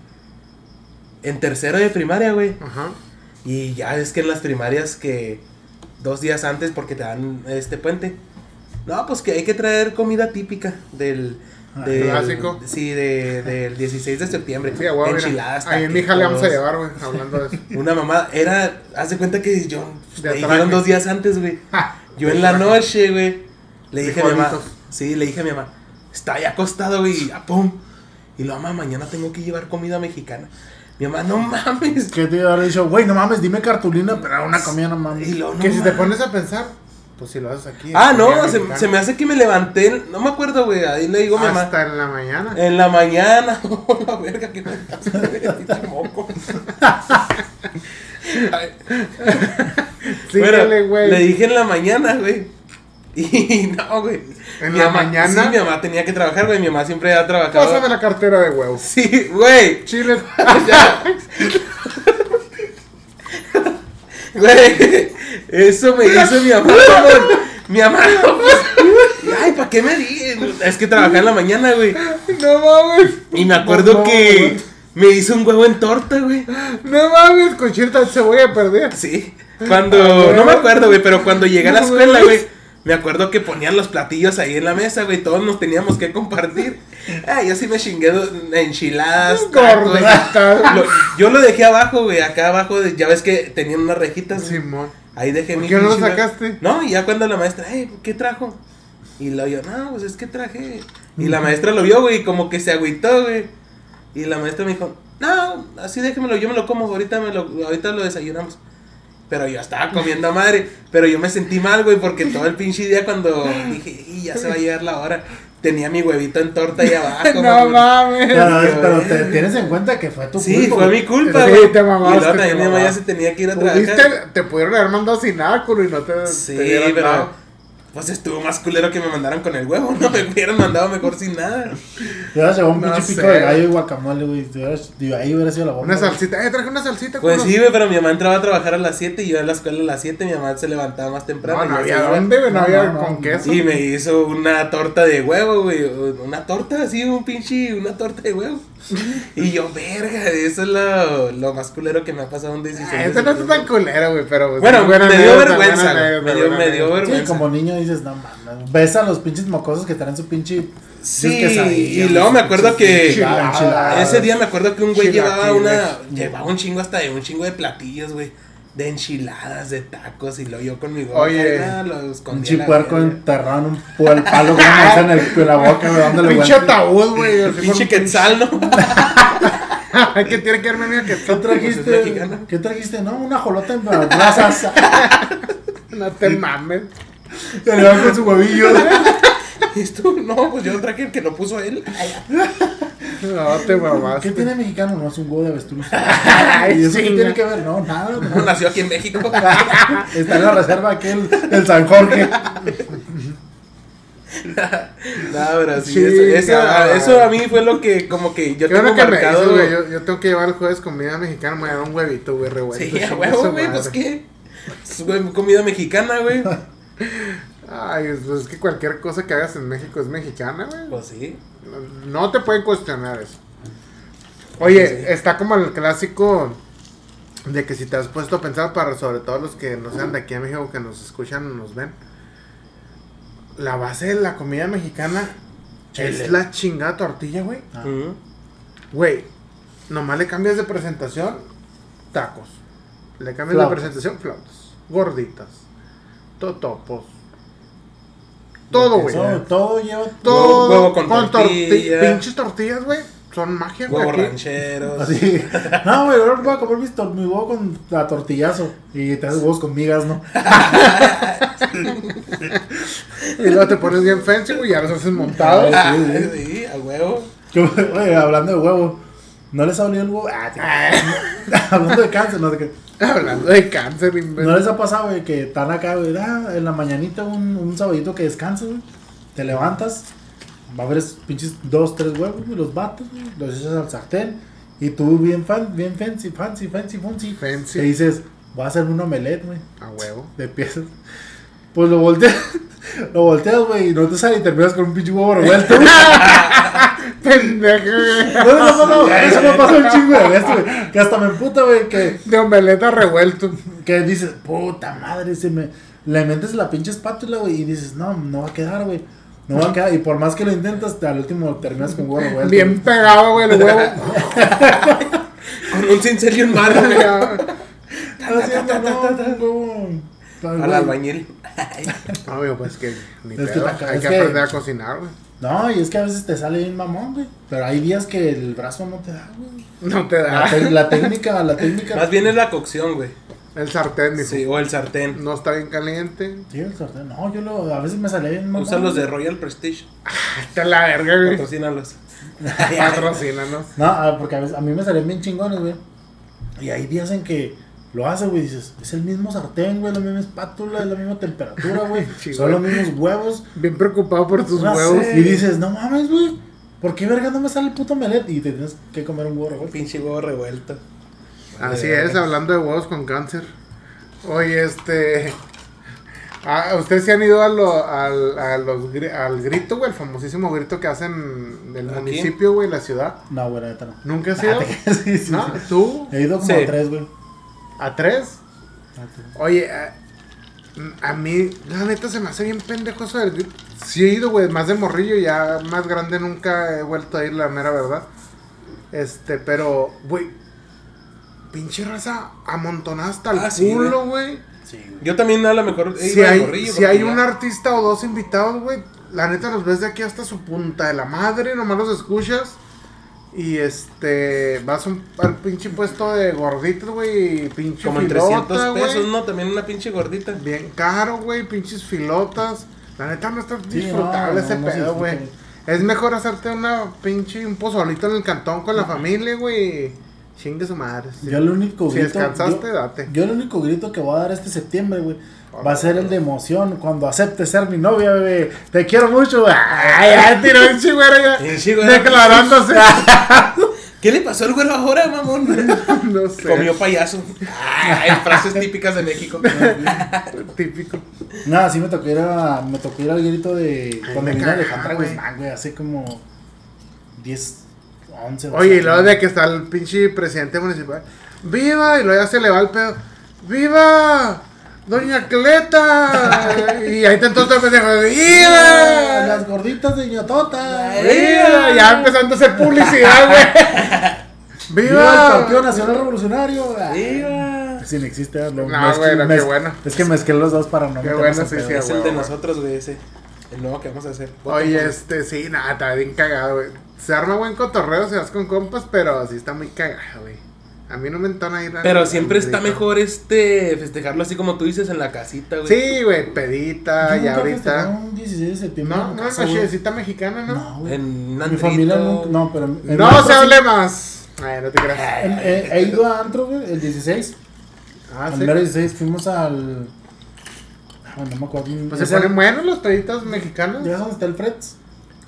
En tercero de primaria, güey. Ajá. Y ya es que en las primarias que dos días antes porque te dan este puente. No, pues que hay que traer comida típica del... Ah, del- clásico. Sí, de, del 16 de septiembre. Sí, a mira. Enchiladas. Ahí en mi hija le vamos a llevar, güey, hablando de eso. Una mamá, era, haz de cuenta que yo, De me dijeron dos días antes, güey. Ja, Yo en la noche, güey, le dije a mi mamá, sí, le dije a mi mamá, está ahí acostado, güey, y a pum. Y lo mamá, mañana tengo que llevar comida mexicana. Mi mamá, no mames. ¿Qué te iba a haber dicho? Güey, no mames, dime cartulina, pero una comida no mames. Y lo, no que si te pones a pensar, pues si lo haces aquí. Ah, no, se, me hace que me levanté, no me acuerdo, güey, ahí le digo a mi mamá. Hasta en la mañana. En la mañana, oh, la verga, que me moco. Síguele, güey. Le dije en la mañana, güey. Y no, güey. ¿En Mi la mamá- mañana? Sí, mi mamá tenía que trabajar, güey. Mi mamá siempre ha trabajado. Pásame la cartera de huevos. Sí, güey. Chile. Güey, eso me hizo mi mamá. mamón. Mi mamá. pues, Ay, ¿para qué me di? Es que trabajaba en la mañana, güey. no mames. Y me acuerdo No, que me hizo un huevo en torta, güey. No mames, con se voy a perder. Sí. Cuando. Ah, No me acuerdo, güey, pero cuando llegué a la escuela, güey. Me acuerdo que ponían los platillos ahí en la mesa, güey. Todos nos teníamos que compartir. Ah, yo sí me chingué enchiladas, tacos. Lo- yo lo dejé abajo, güey. Acá abajo, de- ya ves que tenían unas rejitas. Ahí dejé ¿Por mi qué no lo sacaste? No, y ya cuando la maestra, hey, ¿qué trajo? Y lo yo, no, pues es que traje. Y la maestra lo vio, güey, como que se agüitó, güey. Y la maestra me dijo, no, así déjemelo, yo me lo como, ahorita, me lo, ahorita lo desayunamos. Pero yo estaba comiendo a madre, pero yo me sentí mal, güey, porque todo el pinche día cuando dije, "Y ya se va a llegar la hora, tenía mi huevito en torta ahí abajo. No mames. Pero, pero te tienes en cuenta que fue tu Sí, culpa. fue güey. mi culpa, Sí, te y mamaste, luego también te mi mamá ya se tenía que ir a Pudiste, trabajar. te pudieron haber mandado sin nada, culo, y no te, Sí, te dieron pero- nada. Pues estuvo más culero que me mandaran con el huevo, ¿no? Me hubieran mandado mejor sin nada. Te hubieras llevado un No pinche pico sé. de gallo y guacamole, güey. Ahí hubiera sido la bomba. Una salsita. Eh, traje una salsita. Pues culo. sí, güey, pero mi mamá entraba a trabajar a las 7 y yo a la escuela a las 7. Mi mamá se levantaba más temprano. No, no había dónde, güey. No No, había con no. queso. Y me hizo una torta de huevo, güey. Una torta así, un pinche, una torta de huevo. Y yo, verga, eso es lo, lo más culero que me ha pasado en decisión. Ah, Ese no está tan culero, güey, pero. Bueno, buena me dio vergüenza, Me dio- me dio. Sí, vergüenza. como niño dices, no mames. Ves a los pinches mocosos que traen su pinche. Sí, y luego me acuerdo que ese día me acuerdo que un güey llevaba una, llevaba un chingo hasta de un chingo de platillos, güey. De enchiladas, de tacos, y lo yo con mi boca. Oye, lo escondí Un chipuerco enterrado en un el palo con una en, el, en la boca, güey, dándole Pinche ataúd, güey. Pinche quetzal, ¿no? ¿Qué tiene que ver mi ¿Qué quetzal? trajiste? Pues es mexicana. ¿Qué trajiste? No, una jolota en brasas. No te mames. Se le va con su huevillo. Y esto, no, pues yo traje el que lo puso él. No te mamaste. ¿Qué tiene mexicano? No, es un huevo de avestruz. Ay, ¿Y eso qué chinga. tiene que ver? No, nada. No nació aquí en México. Está en la reserva aquel del San Jorge. No, pero sí, Sí, eso, eso, cabrón. eso a mí fue lo que como que yo tengo que marcado. güey. Yo, yo tengo que llevar el jueves comida mexicana. Me voy a dar un huevito, güey, revuelto. Sí, a huevo, güey, pues qué. Es güey, comida mexicana, güey. Ay, pues es que cualquier cosa que hagas en México es mexicana, güey. Pues sí. No te pueden cuestionar eso. Oye, Sí. está como el clásico de que si te has puesto a pensar para sobre todo los que no sean de aquí a México que nos escuchan o nos ven. La base de la comida mexicana Chile. es la chingada tortilla, güey. Ah. Güey, nomás le cambias de presentación, tacos. Le cambias Flautas. de presentación, flautas. Gorditas. Totopos. Todo, güey. Todo lleva. Todo Huevo con tortilla. Pinches tortillas, güey. Son magia, güey. Huevos rancheros. Así. No, güey, ahora voy a comer mis mi huevo con a tortillazo. Y te haces huevos con migas, ¿no? Y luego te pones bien fancy, güey. Y ya los haces montados. Ah, Sí, sí. sí, a huevo. Yo, oye, hablando de huevo. ¿No les ha olido el huevo? Ah, sí. hablando de cáncer, no sé qué. Hablando de cáncer, imbécil. ¿No les ha pasado, güey, que están acá, güey, ah, en la mañanita un, un sabadito que descansas, güey? Te levantas, va a haber pinches dos, tres huevos, güey, los bates, güey, los echas al sartén. Y tú bien fan, bien fancy, fancy, fancy, fancy. Fancy. Te dices, voy a hacer un omelette, güey, A huevo. de piezas. Pues lo volteas, lo volteas, güey, y no te sale y terminas con un pinche huevo revuelto. Pendejo, güey. No, no, no, no, eso me pasó un chingo de veces, güey. Que hasta me emputa, güey, que De omeleta revuelto. que dices, puta madre, se me. Le metes la pinche espátula, güey, y dices, no, no va a quedar, güey. No va a quedar. Y por más que lo intentas, al último terminas con huevo revuelto. Bien pegado, güey, el huevo. Con un cincel y un mar, güey. Al albañil. No, pues que ni Es que pedo. ta- Hay es que que- aprender a cocinar, güey. No, y es que a veces te sale bien mamón, güey. Pero hay días que el brazo no te da, güey. No te La, da. te- la técnica, la técnica. Más bien es la cocción, güey. El sartén, dijo. Sí, o el sartén. No está bien caliente. Sí, el sartén. No, yo lo, a veces me sale bien mamón. Usa los de. Royal Prestige. Está la verga, güey. Patrocínalos. Patrocínanos. No, ah, porque a, veces, a mí me salen bien chingones, güey. Y hay días en que lo haces, güey, dices, es el mismo sartén, güey, la misma espátula, es la misma temperatura, güey. Sí, Son güey. los mismos huevos. Bien preocupado por tus No huevos. sé. Y dices, no mames, güey. ¿Por qué verga no me sale el puto melet? Y te tienes que comer un huevo revuelto. Pinche huevo revuelto. Así Vale, es, hablando de huevos con cáncer. Oye, este. Ah, ¿Ustedes se han ido a lo- al, a los, gri- al grito, güey? El famosísimo grito que hacen del ¿Aquí? municipio, güey, la ciudad. No, güey, neta no. ¿Nunca has Ah, ido? ¿No? sí. ¿Tú? He ido como Sí. a tres, güey. ¿A tres? Ah, sí. Oye, a, a mí, la neta, se me hace bien pendejo eso. Sí he ido, güey, más de morrillo, ya más grande nunca he vuelto a ir, la mera verdad. Este, pero, güey, pinche raza amontonada hasta el Ah, culo, güey. Sí. Yo también a lo mejor he si ido de hay, morrillo, si hay ya- un artista o dos invitados, güey, la neta los ves de aquí hasta su punta de la madre, nomás los escuchas. Y este, vas un- al pinche puesto de gorditos, güey, pinche Como en filota, 300 güey. pesos, ¿no? También una pinche gordita. Bien caro, güey, pinches filotas. La neta no está Sí, disfrutable no, ese no, pedo, güey. Es mejor hacerte una pinche, un pozolito en el cantón con la familia, güey. Chingue su madre. sí. Yo el único Si grito. descansaste, yo, date. yo el único grito que voy a dar este septiembre, güey. Va a ser el de emoción cuando acepte ser mi novia, bebé. Te quiero mucho. Ay, ya tiró el chigüero ya. El chigüero. Declarándose. ¿Qué le pasó al güero ahora, mamón? no sé. Comió payaso. Ay, frases típicas de México. Típico. Nada, sí me tocó ir a, me tocó ir al grito de Ay, cuando vino Alejandra güey. Guzmán, güey, hace como 10, 11 o Oye, y luego de que está el pinche presidente municipal. ¡Viva! Y luego ya se le va el pedo. ¡Viva! ¡Doña Cleta! y ahí está entonces el pendejo. ¡Viva! Las gorditas de ñotota. ¡Viva! Ya empezando a hacer publicidad, güey. ¡Viva ¡Viva! el Partido Nacional Revolucionario! Viva. Sí, no existe. No, No, mezclé- güey, no, qué bueno. Es que mezclé los dos para no Qué bueno, en sí, sí, Es el de nosotros, güey, ese. El nuevo que vamos a hacer. Oye, este, sí, nada, está bien cagado, güey. Se arma buen cotorreo, se vas con compas, pero sí está muy cagado, güey. A mí no me entona ir a- Pero siempre está mejor este festejarlo así como tú dices en la casita, güey. Sí, güey, pedita, Yo y nunca festejé ahorita. un 16 de septiembre. No, en no, casa, güey. mexicana, ¿no? No, güey. En un Mi antrito. familia nunca. No, pero. en- No se sí. hable más. Ay, no te creas. En- He, he ido a antro, güey, el 16. Ah, el sí. mero 16 fuimos al. ah, no me acuerdo. Pues Es se el- ponen buenos los peditos mexicanos. ¿Ya sabes dónde está el Freds?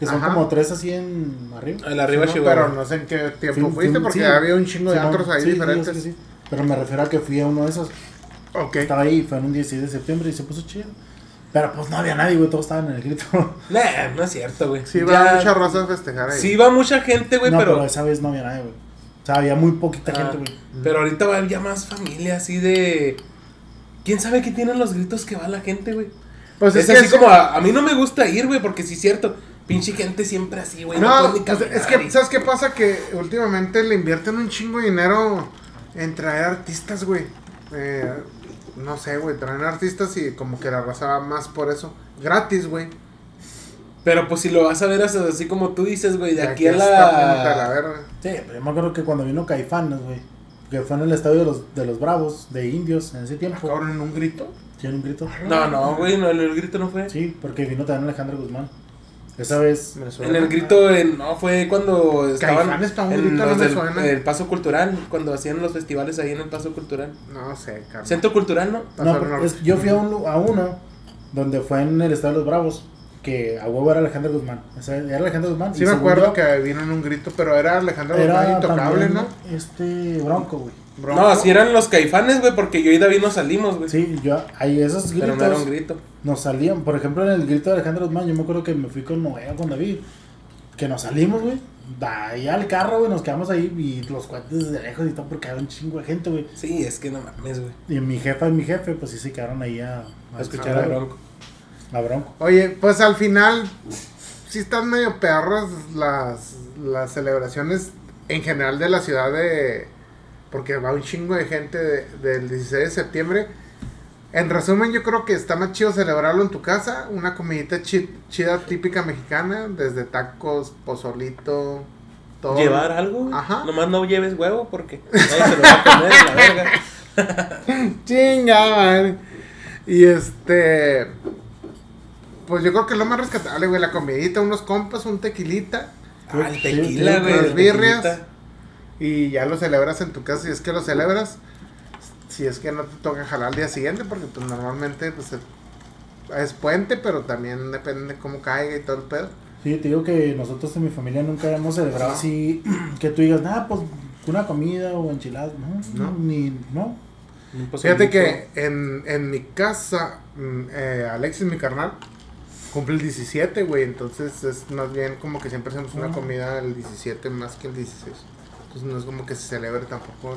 Que son Ajá. como tres así en arriba. El arriba No, Chihuahua. pero no sé en qué tiempo Fui- fuiste, fui- porque sí. había un chingo de Sí, no, antros ahí sí, sí, diferentes. sí, sí. Pero me refiero a que fui a uno de esos. Ok. Estaba ahí, fue en un 16 de septiembre y se puso chido. Pero pues no había nadie, güey, todos estaban en el grito. Nah, no es cierto, güey. Sí, Ya- va mucha raza a festejar ahí. Sí va mucha gente, güey, no, pero... pero... esa vez no había nadie, güey. O sea, había muy poquita Ah, gente, güey. Pero ahorita va a haber ya más familia así de... ¿Quién sabe qué tienen los gritos que va la gente, güey? Pues es, es, que así como, a, a mí no me gusta ir, güey, porque sí es cierto. Pinche gente siempre así, güey. No, No, pues, es que, ¿sabes qué pasa? Que últimamente le invierten un chingo de dinero en traer artistas, güey. Eh, no sé, güey, traen artistas y como que la raza más por eso. Gratis, güey. Pero pues si lo vas a ver así, así como tú dices, güey, de De aquí a Punta de la la... verga. Sí, pero yo me acuerdo que cuando vino Caifanes, güey. Que fue en el estadio de los, de los Bravos, de Indios, en ese tiempo. Cabrón, en un grito. ¿Tiene un grito? No, no, güey, no, el grito no fue. Sí, porque vino también Alejandro Guzmán. Esa vez. Me suena. En el grito, en- no, fue cuando estaban Caifanes pa' un en grito no los me del- suena. el Paso Cultural, cuando hacían los festivales ahí en el Paso Cultural. No sé, cabrón. Centro Cultural, ¿no? No, pero es- yo fui a, un, lu- a uno donde fue en el estadio de los Bravos. Que a huevo era Alejandro Guzmán. O sea, era Alejandro Guzmán. Sí y me según acuerdo yo, que vino en un grito, pero era Alejandro Guzmán era intocable, también ¿no? Este Bronco, güey. Bronco. No, así eran los caifanes, güey, porque yo y David nos salimos, güey. Sí, yo, ahí esos gritos pero no era un grito. nos salían. Por ejemplo, en el grito de Alejandro Guzmán, yo me acuerdo que me fui con Noé, con David. Que nos salimos, güey. De ahí al carro, güey, nos quedamos ahí y los cuates desde lejos y todo porque había un chingo de gente, güey. Sí, es que no mames, güey. Y mi jefa y mi jefe, pues sí se quedaron ahí a, A escuchar a Bronco. a Bronco. Oye, pues al final sí están medio perras las, las celebraciones en general de la ciudad de... Porque va un chingo de gente de- del 16 de septiembre. En resumen, yo creo que está más chido celebrarlo en tu casa. Una comidita chi- chida típica mexicana. Desde tacos, pozolito, todo. Llevar algo. Ajá. Nomás no lleves huevo porque nadie se lo va a comer a la verga. Chinga. Y este. Pues yo creo que es lo más rescatable, güey. La comidita, unos compas, un tequilita. Ah, el tequila, güey. las birrias. tequilita. Y ya lo celebras en tu casa si es que lo celebras. Si es que no te toca jalar al día siguiente, porque pues normalmente pues, es puente, pero también depende de cómo caiga y todo el pedo. Sí, te digo que nosotros en mi familia nunca hemos celebrado No. así que tú digas, nada, pues una comida o enchiladas. No, No. no. ni, no. Fíjate que en, en mi casa, mm, eh, Alexis, mi carnal, cumple el 17, güey. Entonces es más bien como que siempre hacemos una Ah. comida el 17 más que el 16. Entonces no es como que se celebre tampoco.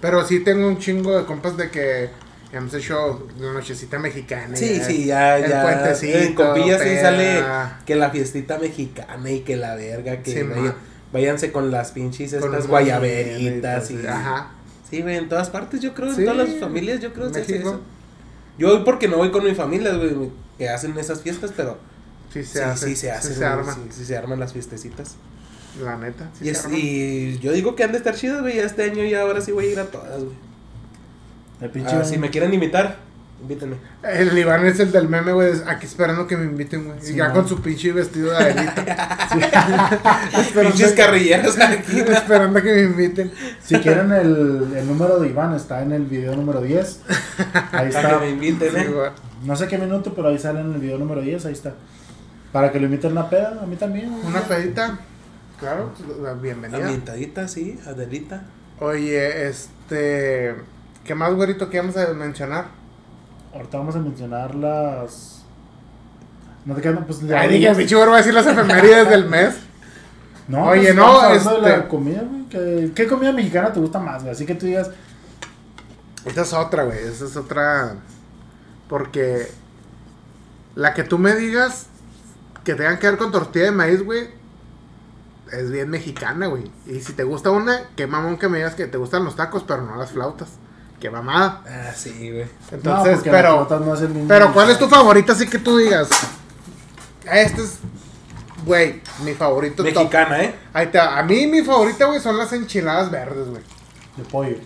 Pero sí tengo un chingo de compas de que hemos hecho la nochecita mexicana. Sí, ya, sí, ya, el ya. puentecito, En copillas sí sale que la fiestita mexicana y que la verga, que Sí, vaya- váyanse con las pinches con estas guayaberitas y... Ajá. Sí, güey, en todas partes yo creo, Sí, en todas las familias yo creo que México. eso. Yo voy porque no voy con mi familia, güey, que hacen esas fiestas, pero Sí sí, se hace. sí se hace, se arma. Sí se arman las fiestecitas. La neta. sí y, se es- y yo digo que han de estar chidas, güey, este año ya ahora sí voy a ir a todas, güey. El pinche. Ah, si me quieren invitar, Invítenme. El Iván es el del meme, güey. Aquí esperando que me inviten, güey. Sí, y ya no. con su pinche vestido de Adelita. Pinches carrilleros aquí. esperando que me inviten. Si quieren el, el número de Iván, está en el video número 10. Ahí Para que está. me inviten, Sí, ¿eh? No sé qué minuto, pero ahí sale en el video número 10. Ahí está. Para que lo inviten a una peda, a mí también. Una pedita. Claro, la bienvenida. Ambientadita, sí, Adelita. Oye, este. ¿Qué más, güerito, que vamos a mencionar? Ahorita vamos a mencionar las. No te quedan, pues. Ay, dije, mi chivo va a decir las efemérides del mes. No, Oye, pues, no, hablando de este- la comida, güey. ¿Qué, qué comida mexicana te gusta más, güey? Así que tú digas. Esa es otra, güey. Esa es otra. Porque. La que tú me digas que tengan que ver con tortilla de maíz, güey. Es bien mexicana, güey. Y si te gusta una, qué mamón que me digas que te gustan los tacos, pero no las flautas. Qué mamada. Ah, sí, güey. no, Entonces, las pero. flautas no mismo- Pero, ¿cuál es tu favorita? Así que tú digas. Este es. Güey, mi favorito top. Mexicana, ¿eh? Ahí te. A mí, mi favorita, güey, son las enchiladas verdes, güey. De pollo.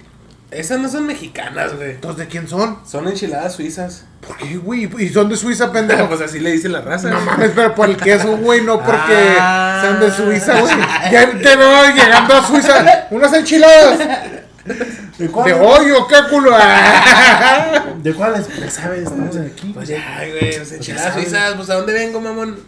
Esas no son mexicanas, güey. Entonces, ¿de quién son? Son enchiladas suizas. ¿Por qué, güey? Y son de Suiza, pendejo. pues así le dice la raza. No mames, pero por el queso, güey, no porque Ah. sean de Suiza, güey. Ya te veo llegando a Suiza. Unas enchiladas ¿De cuál? de hoyo, qué culo. ¿De cuáles? Pues sabes, estamos aquí. Pues ya, güey, las enchiladas sabes. suizas. Pues a dónde vengo, mamón.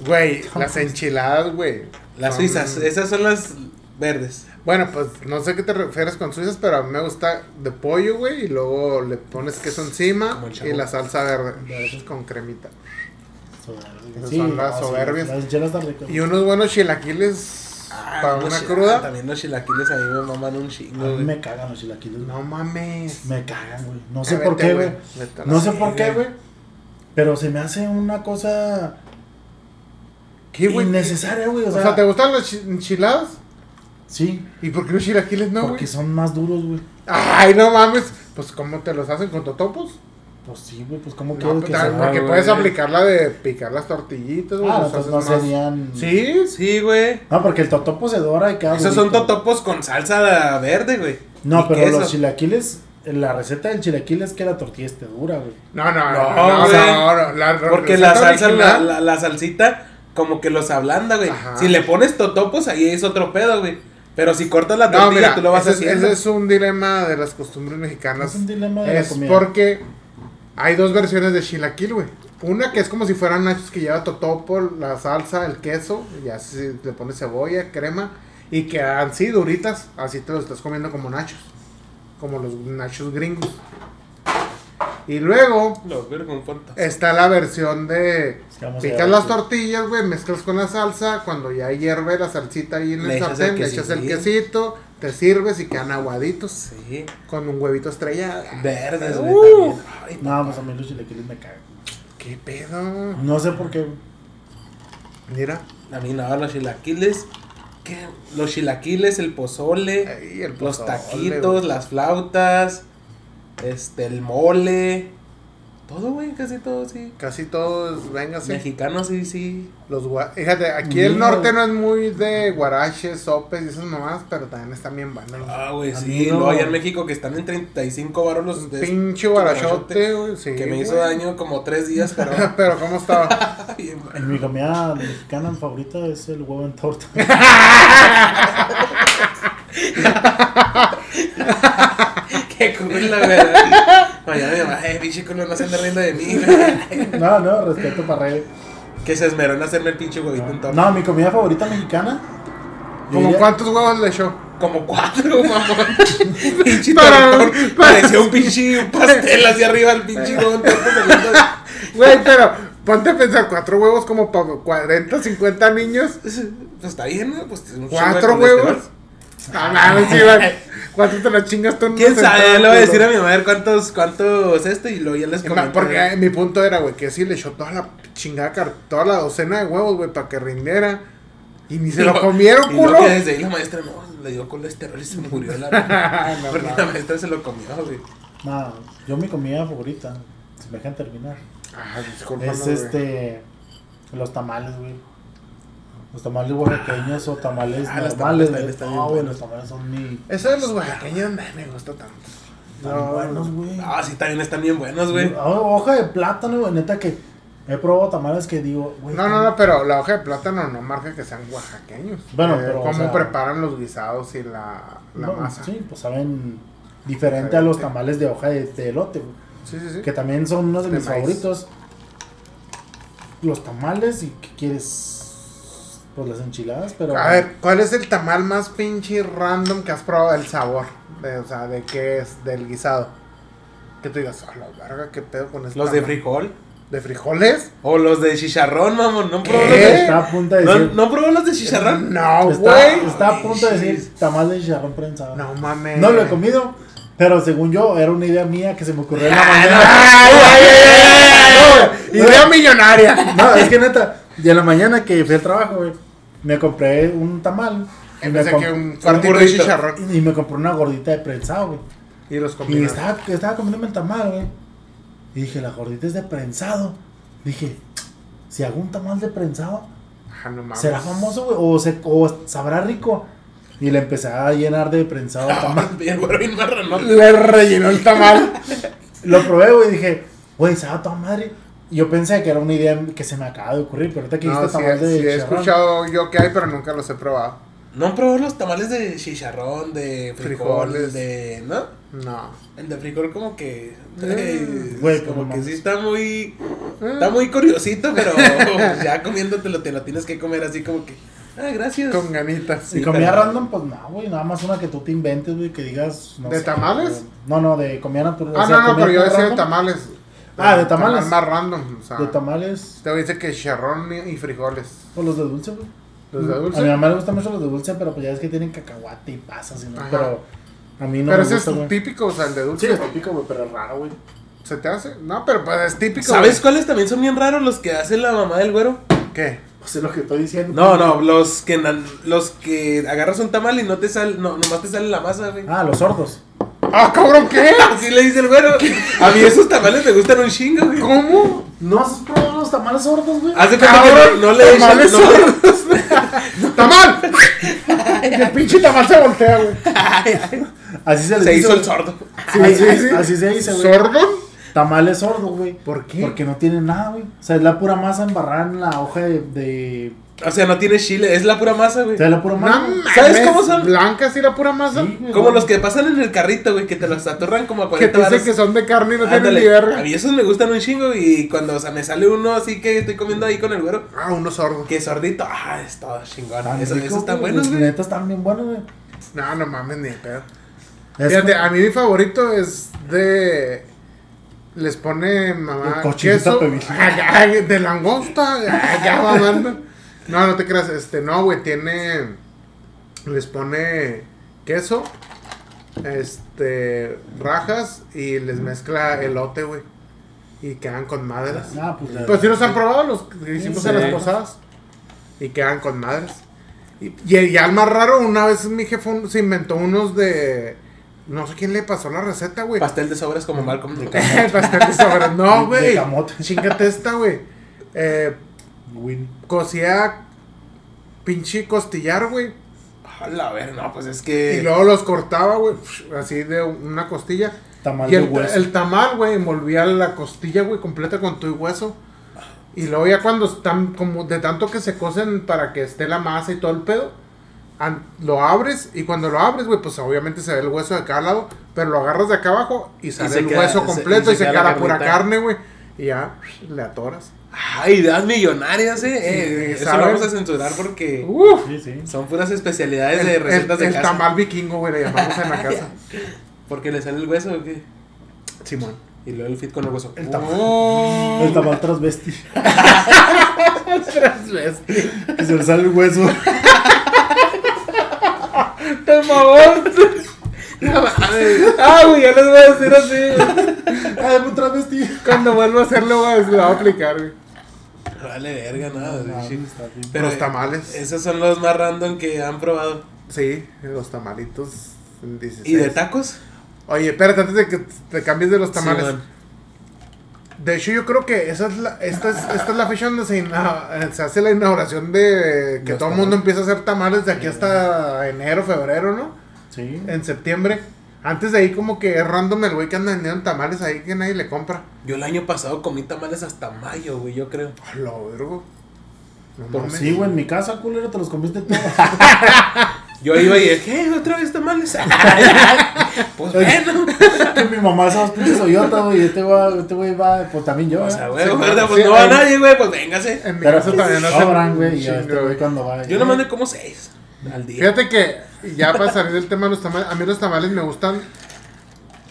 Güey, las enchiladas, güey. Las suizas, esas son las verdes. Bueno, pues no sé qué te refieres con suizas, pero a mí me gusta de pollo, güey, y luego le pones queso encima y la salsa verde, con cremita. Soberbias. Esas son las sí, soberbias. Las están ricas. Y unos buenos chilaquiles para los una cruda. También los chilaquiles a mí me maman un A chingo, mí güey. me cagan los chilaquiles. No mames. Me cagan, güey. No sé Eh, por vete, qué, güey. A No sé por qué, güey. Pero se me hace una cosa ¿Qué, güey? innecesaria, güey. O O sea, ¿te gustan las chi- enchiladas? Sí. ¿Y por qué los chilaquiles no, porque güey? son más duros, güey. Ay, no mames. Pues, ¿cómo te los hacen con totopos? Pues sí, güey. Pues como No, pues, que ah, sea. porque puedes aplicar la de picar las tortillitas, güey. Ah, haces no más- serían. Sí, Sí, güey. No, porque el totopo se dora y queda. Esos son totopos con salsa verde, güey. No, pero queso. los chilaquiles. La receta del chilaquil es que la tortilla esté dura, güey. No, no, no. No, no, güey. no, no, la Porque la salsa, la, la, la salsita, como que los ablanda, güey. Ajá. Si le pones totopos, ahí es otro pedo, güey. Pero si cortas la No, tortilla, mira, tú lo vas es- haciendo. ese es un dilema de las costumbres No mexicanas. es un dilema de Es la comida. porque hay dos versiones de chilaquil, güey. Una que es como si fueran nachos que lleva totopo, la salsa, el queso, y así le pones cebolla, crema, y quedan así duritas, así te los estás comiendo como nachos. Como los nachos gringos. Y luego Lo veo con fantas. está la versión de picas las tortillas, güey, mezclas con la salsa, cuando ya hierve la salsita ahí en Le el sartén, le echas el quesito, te sirves y quedan aguaditos Sí. con un huevito estrellado. Verdes, güey, Uh. también. Ay, No, pues a mí los chilaquiles me cagan. ¿Qué pedo? No sé por qué. Mira. A mí no, los chilaquiles. ¿Qué? Los chilaquiles, el pozole, Ay, el los pozole, taquitos, güey. las flautas, este, el mole. Todo, güey, casi todo, sí. Casi todos, véngase. Mexicanos, sí, sí. Los Fíjate, aquí el norte no es muy de guaraches, sopes y esas nomás, pero también están bien buenos. Ah, güey, sí. no. Luego allá en México que están en 35 baros los de- pinche guarachote, güey. Sí, que me hizo daño como tres días, pero. pero ¿cómo estaba? Bien. En mi comida mexicana favorita es el huevo en torta. Qué culo, güey. Mañana mi mamá, eh, pinche culo, no se anda riendo de mí, güey. No, no, respeto para Rey. Que se esmeró en hacerme el pinche huevito en torta. No, mi comida favorita mexicana. yo ¿Cómo diría- cuántos huevos le echó? Como cuatro, mamón. pinche Para- tortón. para- Parecía un pinche un pastel hacia arriba, el pinche saliendo de- Güey, pero ponte a pensar, cuatro huevos como para 40, 50 niños. Pues está bien, ¿no? Pues un chingo de ¿Cuatro colesterol. huevos? Ah, mames, sí, güey. ¿Cuántos te los chingas tú? ¿Quién sabe? Ya le voy a decir a mi ver cuántos, cuántos esto y luego ya les comento. Porque eh, mi punto era, güey, que sí le echó toda la chingada, toda la docena de huevos, güey, para que rindiera. Y ni se Y lo lo- comieron, y culo. desde ahí la maestra no, le dio colesterol y se murió la No, Porque no. la maestra se lo comió, güey. No, yo mi comida favorita, si me dejan terminar, Ah, discúlpame, es este. Los tamales, güey. Los tamales oaxaqueños o tamales Ah, los normales, tamales están bien No, güey, los tamales son mi. Eso de los oaxaqueños no me gusta tanto. Están No. buenos, güey. Ah, sí, también están bien buenos, güey. Ah, Hoja de plátano, güey. Neta que he probado tamales que digo, güey. No, no, no, pero la hoja de plátano no marca que sean oaxaqueños. Bueno, Eh, pero, o Cómo sea- preparan los guisados y la, la no, masa. Sí, Sí, pues saben diferente a los tamales de hoja de, de elote, güey. sí, sí. Que también son unos de, De mis maíz. favoritos. Los tamales y ¿qué quieres? Pues las enchiladas, pero. A ver, ¿cuál es el tamal más pinche random que has probado? El sabor. De, o sea, ¿de qué es? Del guisado. Que tú digas, a la verga, ¿qué pedo con este Los de frijol. ¿De frijoles? O los de chicharrón, mamón. ¿No probó los de Está a punto de ¿No, decir. ¿No probó los de chicharrón? No, güey. está a punto de decir tamal de chicharrón prensado. No mames. No lo he comido, pero según yo, era una idea mía que se me ocurrió en la Ay, mañana. ay, ay, ay, ay. Idea millonaria. No, es que neta, y en la mañana que fui al trabajo, güey, me compré un tamal. Y me, que un cuartito de chicharrón. y me compré una gordita de prensado, güey. Y los Y estaba, estaba comiéndome el tamal, güey. Y dije, la gordita es de prensado. Dije, si hago un tamal de prensado, Ah, no. ¿será famoso, güey? O, se, o sabrá rico. Y le empecé a llenar de prensado el tamal. Bien, marranón. Le rellenó el tamal. Lo probé, güey, y dije, güey, sabe a toda madre. Y yo pensé que era una idea que se me acaba de ocurrir, pero ahorita que No, dijiste sí, tamal de sí, he escuchado yo que hay, pero nunca los he probado. ¿No han probado los tamales de chicharrón, de frijol, Frijoles. de... ¿No? No. El de frijol como que... Mm. eh, Güey, como que sí está muy... Eh. Está muy curiosito, pero pues, ya comiéndotelo te lo tienes que comer así como que... Ah, gracias. Con ganitas. Y Sí, comida pero- random, pues no, güey, nada más una que tú te inventes, güey, que digas. No ¿De sé, tamales? güey. No, no, de comida natural. Ah, o sea, no, no, comida pero yo decía de tamales. Ah, de tamales. Tamal más random. O sea, De tamales, Te dice que chicharrón y frijoles. o los de dulce, güey. ¿Los de A mi dulce? mamá le gustan mucho los de dulce, pero pues ya es que tienen cacahuate y pasas, y no, Ajá. pero a mí no pero me ese gusta, es típico, o sea, el de Sí, dulce. es típico, güey, pero es raro, güey. ¿Se te hace? No, pero pues es típico. ¿Sabes güey. cuáles también son bien raros los que hace la mamá del güero? ¿Qué? Pues es lo que estoy diciendo. No, no, los que los que agarras un tamal y no te sale, no, nomás te sale la masa, güey. Ah, los sordos. ¡Ah, cabrón, qué! Así le dice el güero. A mí esos tamales me gustan un chingo, güey. ¿Cómo? ¿No has probado los tamales sordos, güey? Haz de cuenta que no, no le echan, tamales no le- ¡Tamal! el pinche tamal se voltea, güey. Así se les se dice, hizo güey. el sordo. Sí, así, sí, sí. así se dice, güey. ¿Sordo? Tamales sordos, güey. ¿Por qué? Porque no tiene nada, güey. O sea, es la pura masa embarrada en la hoja de. de... O sea, no tiene chile, es la pura masa, güey. O sea, la pura masa. ¿Sabes cómo son? Blancas y la pura masa. Sí, Como los que pasan en el carrito, güey, que te los atorran como a que 40 te dicen que son de carne y no tienen Ándale. ni verga. A mí esos me gustan un chingo y cuando, o sea, me sale uno así que estoy comiendo ahí con el güero, Ah, uno sordo. que sordito, ah, es todo chingón. Esos, rico, esos están güey. buenos, güey. Neta están bien buenos, güey. No, no mames, ni pedo. Es Fíjate, como- a mí mi favorito es de. Les pone mamá queso de langosta. Ya mamando. No, no te creas, este, no, güey, tiene. Les pone queso, este, rajas y les mezcla elote, güey. Y quedan con madres. Ah, pues. la- Pues si los han probado los que hicimos Sí. en las posadas. Y quedan con madres. Y, y, y al más raro, una vez mi jefe un- se inventó unos de. No sé quién le pasó la receta, güey. Pastel de sobras como Malcolm. Pastel de sobra. No, De güey. Chingate esta, güey. Eh, Winnie. cocía pinche costillar, güey. A la ver, no, pues es Y que. luego los cortaba, güey. Así de una costilla. Tamal Y de el, hueso. el tamal, güey, envolvía la costilla, güey, completa con tu hueso. Y luego ya cuando están como de tanto que se cocen para que esté la masa y todo el pedo, an- lo abres y cuando lo abres, güey, pues obviamente se ve el hueso de cada lado, pero lo agarras de acá abajo y sale el queda- hueso completo y y se se, queda queda la pura carne, güey. Y ya le atoras. Ay, ideas millonarias, eh. eh, eso ¿sabes? lo vamos a censurar porque Uf, Sí, sí. son puras especialidades el, de el- recetas de el casa. tamal vikingo, güey, le llamamos en la casa. Porque le sale el hueso, ¿o qué? Simón. Y luego el fit con el hueso. El tamal. Oh. El tamal transvesti. Que se le sale el hueso. ¡Por favor! ah, güey, ya les voy a decir así, güey. Ah, un transvesti. Cuando vuelva a hacerlo, güey, se lo va a aplicar, güey. Vale, verga, nada. No. Pero Los tamales. Esos son los más random que han probado. Sí, los tamalitos. en 16. ¿Y de tacos? Oye, espérate, antes de que te cambies de los tamales. De hecho, yo creo que esa es la, esta, es, esta es la fecha donde se, ina- eh, se hace la inauguración de que Los todo el mundo empieza a hacer tamales de aquí hasta enero, febrero, ¿no? Sí. En septiembre. Antes de ahí como que es random el güey que anda vendiendo tamales ahí que nadie le compra. Yo el año pasado comí tamales hasta mayo, güey, yo creo. A la vergo. No Pues mames. sí, güey, en mi casa, culero, te los comiste todos. Yo iba y dije, ¿qué? ¿Otra vez tamales? pues bueno. Mi mamá esos pinches hoyotas, güey, y este güey, este güey va, pues también yo, O ¿eh? sea, güey, Sí, ¿verdad? sí, pues no va nadie, güey, pues véngase. En mi Pero casa también no sobran, güey, y este chingo, güey cuando va. Yo nomás me como seis al día. Fíjate que ya para salir del tema de los tamales, a mí los tamales me gustan.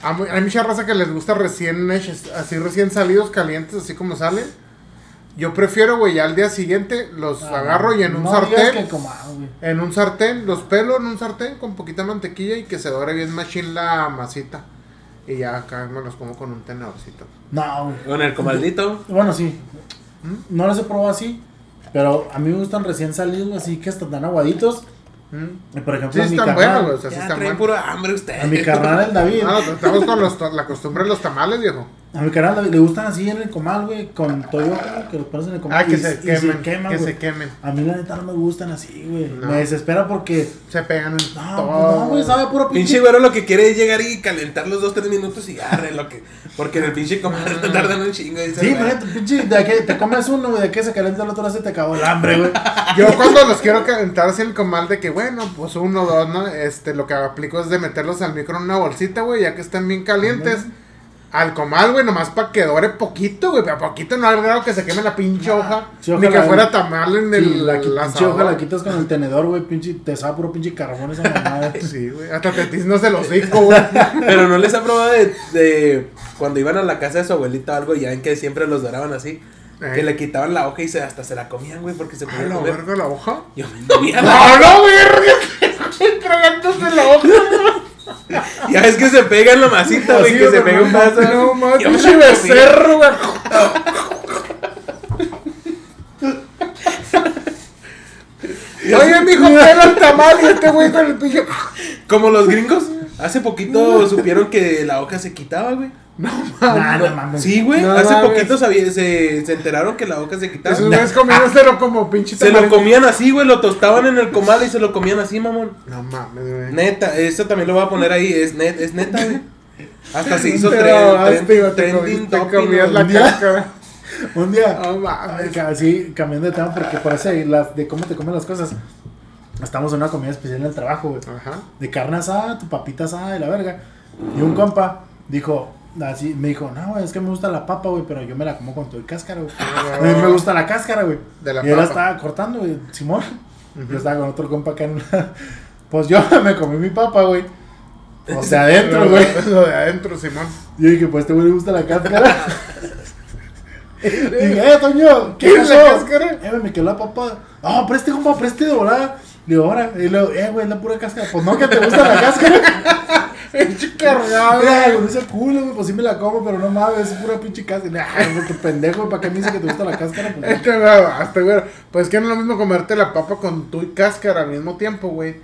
Hay mucha raza que les gusta recién hechos, así recién salidos, calientes, así como salen. Yo prefiero, güey, ya al día siguiente los Ah, agarro y en un no sartén, que coma, güey. en un sartén, los pelo en un sartén con poquita mantequilla y que se dore bien machín la masita. Y ya acá me los como con un tenedorcito. No, güey. Con el comaldito. Bueno, sí. No los he probado así. Pero a mí me gustan recién salidos, así que están tan aguaditos. ¿Mm? Por ejemplo, Sí, a mi están carnal, buenos, güey. O sea, sí Ya están buenos. pura hambre usted. a mi carnal el David. Ah, estamos con los, la costumbre de los tamales, viejo. A mi carnal David le gustan así en el comal, güey, con Toyota, que los pones en el comal. Ah, que y- se y se quemen, queman, que güey. se quemen. A mí la neta no me gustan así, güey. No. Me desespera porque. Se pegan en No, todo. pues no, güey, sabe puro Pinche pinche. güero lo que quiere es llegar y calentar los dos, tres minutos y arre lo que. Porque en el pinche comal tardan un chingo. Dice, Sí, pero pinche, de que te comes uno, güey, de que se calienta el otro, se te acabó el hambre, güey. Yo cuando los quiero calentar así el comal de que, bueno, pues uno, dos, ¿no? Este, lo que aplico es de meterlos al micro en una bolsita, güey, ya que están bien calientes. Al comal, güey, nomás para que dore poquito, güey, pero poquito no al grado que se queme la pinche hoja. Sí, ni que fuera tamal en el Sí, la, qui- la pinche hoja la quitas con el tenedor, güey, pinche, te sabe puro pinche carbón esa mamada. Sí, güey, hasta te tiznos el hocico, güey. Pero no les ha probado de, de cuando iban a la casa de su abuelita o algo, ya ven que siempre los doraban así. Eh. Que le quitaban la hoja y se, hasta se la comían, güey, porque se A podía la comer. verga la hoja. Yo me comía la ¡No, no, verga! Tragándose la hoja. Ya ves que se pega en la masita, güey, que se pega un vaso. No, mames, pinche becerro, güey. Oye, mijo, pela el tamal y este güey con el pinche. Como los gringos, hace poquito supieron que la hoja se quitaba, güey. Nah, no mames. Sí, güey, No hace mames. poquito sabía- se, se enteraron que la hoja se quitaba. Esos güeyes comiéndoselo como pinche Se lo comían así, güey, lo tostaban en el comal y se lo comían así, mamón. No mames, güey. Neta, eso también lo voy a poner ahí, es, net, es neta, güey. Hasta se hizo Pero, tren- ah, trending comías ¿no? la Un día- cáscara. Un día, No mames. ca- así, cambiando de tema, porque parece las, de cómo te comen las cosas. Estamos en una comida especial en el trabajo, güey. Ajá. De carne asada, tu papita asada y la verga. Y un compa dijo, así, me dijo, no, güey, es que me gusta la papa, güey, pero yo me la como con todo el cáscara, güey. A mí me gusta la cáscara, güey. De la y él la papa. estaba cortando, güey, Simón. Yo estaba con otro compa acá en una... Pues yo me comí mi papa, güey. O sea, adentro, güey. Lo de adentro, Simón. Yo dije, pues este güey le gusta la cáscara. dije, eh, Toño, ¿qué ¿Quieres pasó? la cáscara? Eh, me quedó la papa. No, preste, compa, preste de volada. Le digo, ahora. Y luego, eh, güey, es la pura cáscara. Pues no, que te gusta la cáscara. Pinche cargado. Ay, con ese culo, güey, pues sí me la como, pero no mames, es pura pinche cáscara. Ay, güey, qué pendejo, ¿para qué me dice que te gusta la cáscara? Pues, Este güey, hasta güey. Pues que no es lo mismo comerte la papa con tu cáscara al mismo tiempo, güey.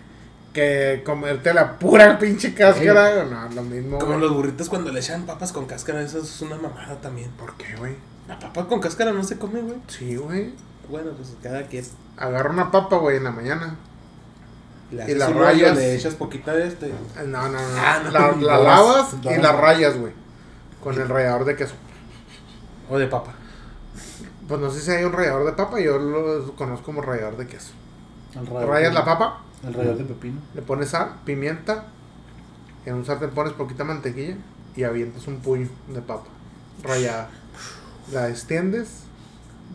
Que comerte la pura pinche cáscara. No, lo mismo. Como güey. los burritos cuando le echan papas con cáscara, eso es una mamada también. ¿Por qué, güey? La papa con cáscara no se come, güey. Sí, güey. Bueno, pues cada quien. Agarra una papa, güey, en la mañana. Y las rayas. Le echas poquita de este. Eh, No, no, no. Ah, no. La, lavas y doras. la rayas, güey. Con el rallador de queso. O de papa. Pues no sé si hay un rallador de papa, yo lo conozco como rallador de queso. el. Rayas la papa, El rayador de pepino. le pones sal, pimienta, en un sartén pones poquita mantequilla y avientas un puño de papa rayada. La extiendes,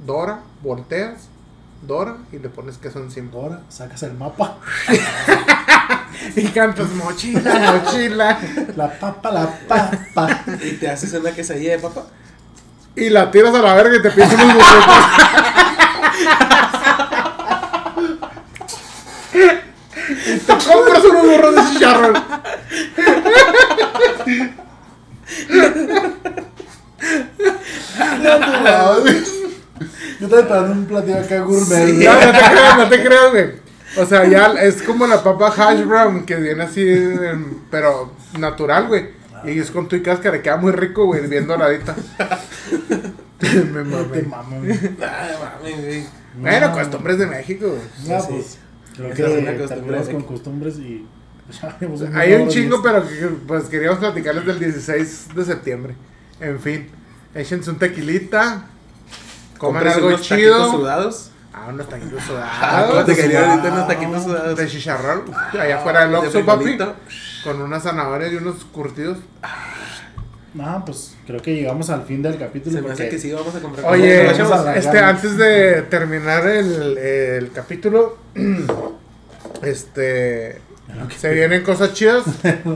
dora, volteas, dora y le pones queso encima. Ahora sacas el mapa. Y cantas mochila, mochila. La papa, la papa. Y te haces una quesadilla de papa. Y la tiras a la verga y te piensas unos burritos. y te compras unos burros de chicharrón. Yo estaba esperando un platillo acá gourmet. Sí. güey. No, no te creas, no te creas, güey. O sea, ya es como la papa hash brown que viene así, em, pero natural, güey. Y es con tu y cáscara, queda muy rico, güey, bien doradita. Me No te mamé. mamo, güey. Ay, mami, güey. Bueno, No. costumbres de México, güey. No, Sí, pues. sí. Creo Esa es una que costumbre con que- costumbres y. Hay un chingo, pero que, pues queríamos platicarles del 16 de septiembre. En fin, échense un tequilita, coman algo unos chido. taquitos sudados. Ah, unos taquitos Ah, ¿cómo te sudados. quería ahorita sudados. unos taquitos sudados? De chicharrón, allá afuera del De Oxxo, papi. Con unas zanahorias y unos curtidos. No, pues creo que llegamos al fin del capítulo. Se me hace que sí, vamos a comprar. Oye, a este, antes de terminar el, el capítulo, este, se vienen cosas chidas,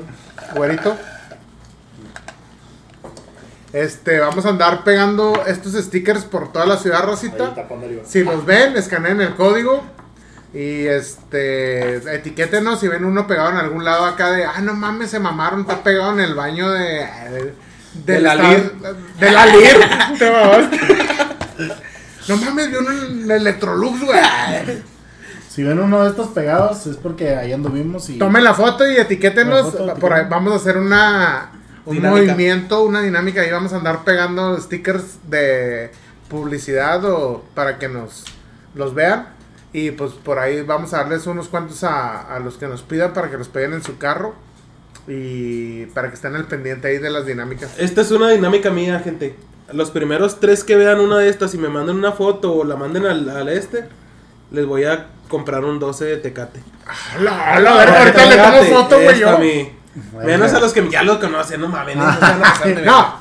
güerito. Este, vamos a andar pegando estos stickers por toda la ciudad, Rosita. Si los ven, escaneen el código y este, etiquétenos si ven uno pegado en algún lado acá de, ah, no mames, se mamaron, está pegado en el baño de... De la Lir. De la Lir. Te mamaste. No mames, vi uno en Electrolux, güey. Si ven uno de estos pegados es porque ahí anduvimos y... Tomen la foto y etiquétenos. Foto, por ahí vamos a hacer una un Dinámica. movimiento, una dinámica y vamos a andar pegando stickers de publicidad o para que nos los vean. Y pues por ahí vamos a darles unos cuantos a, a los que nos pidan para que los peguen en su carro. Y para que estén al pendiente ahí de las dinámicas. Esta es una dinámica mía, gente. Los primeros tres que vean una de estas y me manden una foto o la manden al, al este, les voy a comprar un 12 de Tecate. A la, a la verga, ahorita le tomo foto, güey. Menos a los que ya lo conocen, no mames. no verga. No,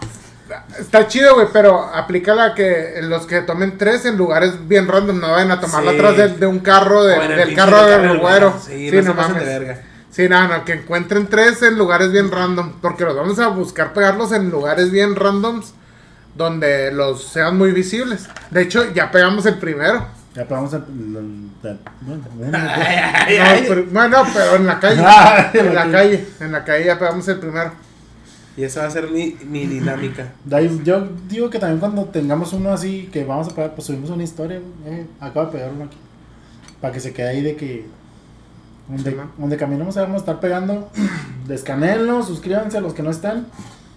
está chido, güey, pero aplica la que los que tomen tres en lugares bien random, no vayan a tomarla Sí. atrás de, de un carro, de- del carro del carro, güero. Sí, Sí, no mames. de verga. Sí, no, no, que encuentren tres en lugares bien random, porque los vamos a buscar pegarlos en lugares bien randoms donde los sean muy visibles. De hecho, ya pegamos el primero. Ya pegamos el... el- el- bueno, pero- bueno, pero en la calle. Ah, en la calle, en la calle ya pegamos el primero. Y esa va a ser mi, mi dinámica. Ahí, yo digo que también cuando tengamos uno así que vamos a pegar, pues subimos una historia. Eh, acabo de pegar uno aquí. Para que se quede ahí de que. Donde, Sí, donde caminamos vamos a estar pegando. Descanenlo, suscríbanse a los que no están.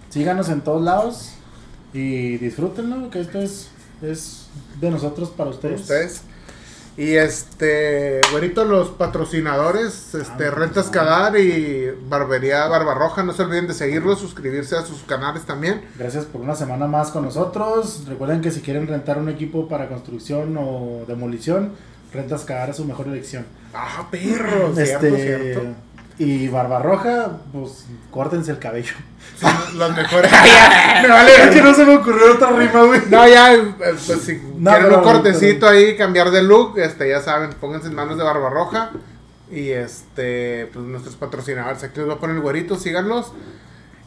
Síganos en todos lados. Y disfrútenlo, que esto es, es de nosotros para ustedes. ustedes. Y este, güerito, los patrocinadores, este, Ah, Rentas ah. Cadar y Barbería Barbarroja, no se olviden de seguirlos, suscribirse a sus canales también. Gracias por una semana más con nosotros. Recuerden que si quieren rentar un equipo para construcción o demolición, Rentas Cadar es su mejor elección. Ah, perro, cierto, Este, cierto. Y Barbarroja, pues córtense el cabello. Sí, los mejores. me vale. Es que no se me ocurrió otra rima, güey. No, ya, eh, pues si No, quieren pero- un cortecito ahí, cambiar de look, este, ya saben, pónganse en manos de Barbarroja. Y este, pues nuestros patrocinadores, aquí les voy a poner el güerito, síganlos.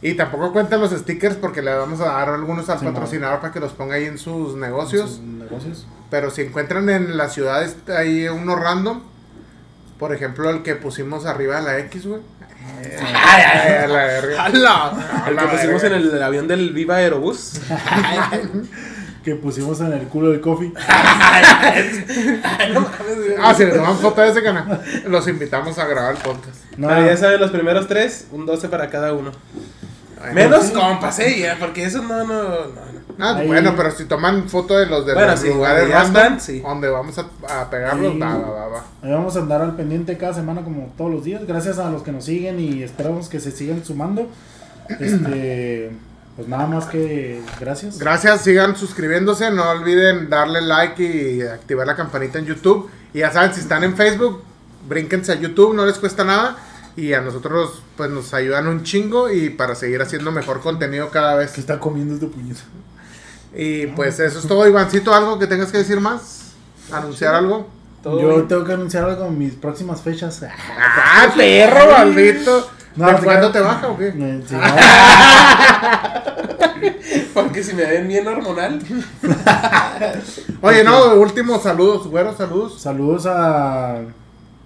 Y tampoco cuenten los stickers porque le vamos a dar algunos al Sí, patrocinador para que los ponga ahí en sus negocios. Sus negocios. Pero si encuentran en la ciudad este, ahí uno random, por ejemplo el que pusimos arriba de la X, güey. Ay, ay, ay, la verga. ¡Hala! El la que pusimos en verga. el avión del Viva Aerobús. Que pusimos en el culo del coffee. Ah, si le toman foto de ese canal, los invitamos a grabar el podcast. No, Pero ya saben, los primeros tres, un 12 para cada uno. Ay, Menos sí. compas, eh, ya, porque eso no, no, no. no. Ah, Ahí- bueno, pero si toman foto de los de Bueno, los sí, lugares donde random, están, sí. donde vamos a, a pegarlos, va, va, va. Ahí vamos a andar al pendiente cada semana como todos los días. Gracias a los que nos siguen y esperamos que se sigan sumando. Este, pues nada más que gracias. Gracias, sigan suscribiéndose, no olviden darle like y activar la campanita en YouTube. Y ya saben, si están en Facebook, brínquense a YouTube, no les cuesta nada. Y a nosotros, pues nos ayudan un chingo y para seguir haciendo mejor contenido cada vez. que está comiendo este puñetazo. Y pues eso es todo, Ivancito, ¿algo que tengas que decir más? ¿Anunciar algo? Todo Yo bien. tengo que anunciar algo en mis próximas fechas. ¡Ah, perro, maldito! No, ¿De fue- cuándo te baja o qué? Eh, sí, Porque si me ven bien hormonal. Oye, no, último, saludos, güero, saludos. Saludos a.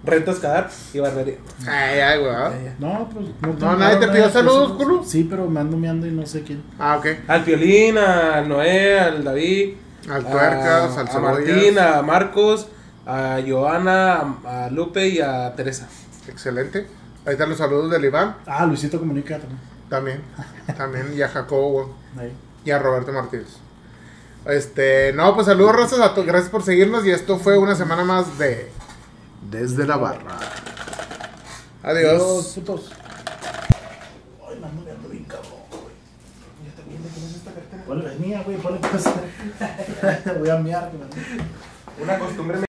Rentas Cadar y barbería. Ay, ay, güey. Ya. No, pues no, No, nadie te pidió saludos, específicos. culo. Sí, pero me ando meando y no sé quién. Ah, ok. Al Piolín, al Noé, al David. Al tuercas, al a Martín, a Marcos, a Joana, a, a Lupe y a Teresa. Excelente. Ahí están los saludos del Iván. Ah, Luisito Comunica también. También. También. Y a Jacobo. Ahí. Y a Roberto Martínez. Este, no, pues saludos, razas, a todos. Gracias por seguirnos. Y esto fue una semana más de Desde la Barra. Adiós. putos. Ay, mando, me ando bien cabrón, güey. Ya también, ¿de quién es esta cartera? ¿Cuál es mía, güey? Ponle pues. Voy a miar, güey. Una costumbre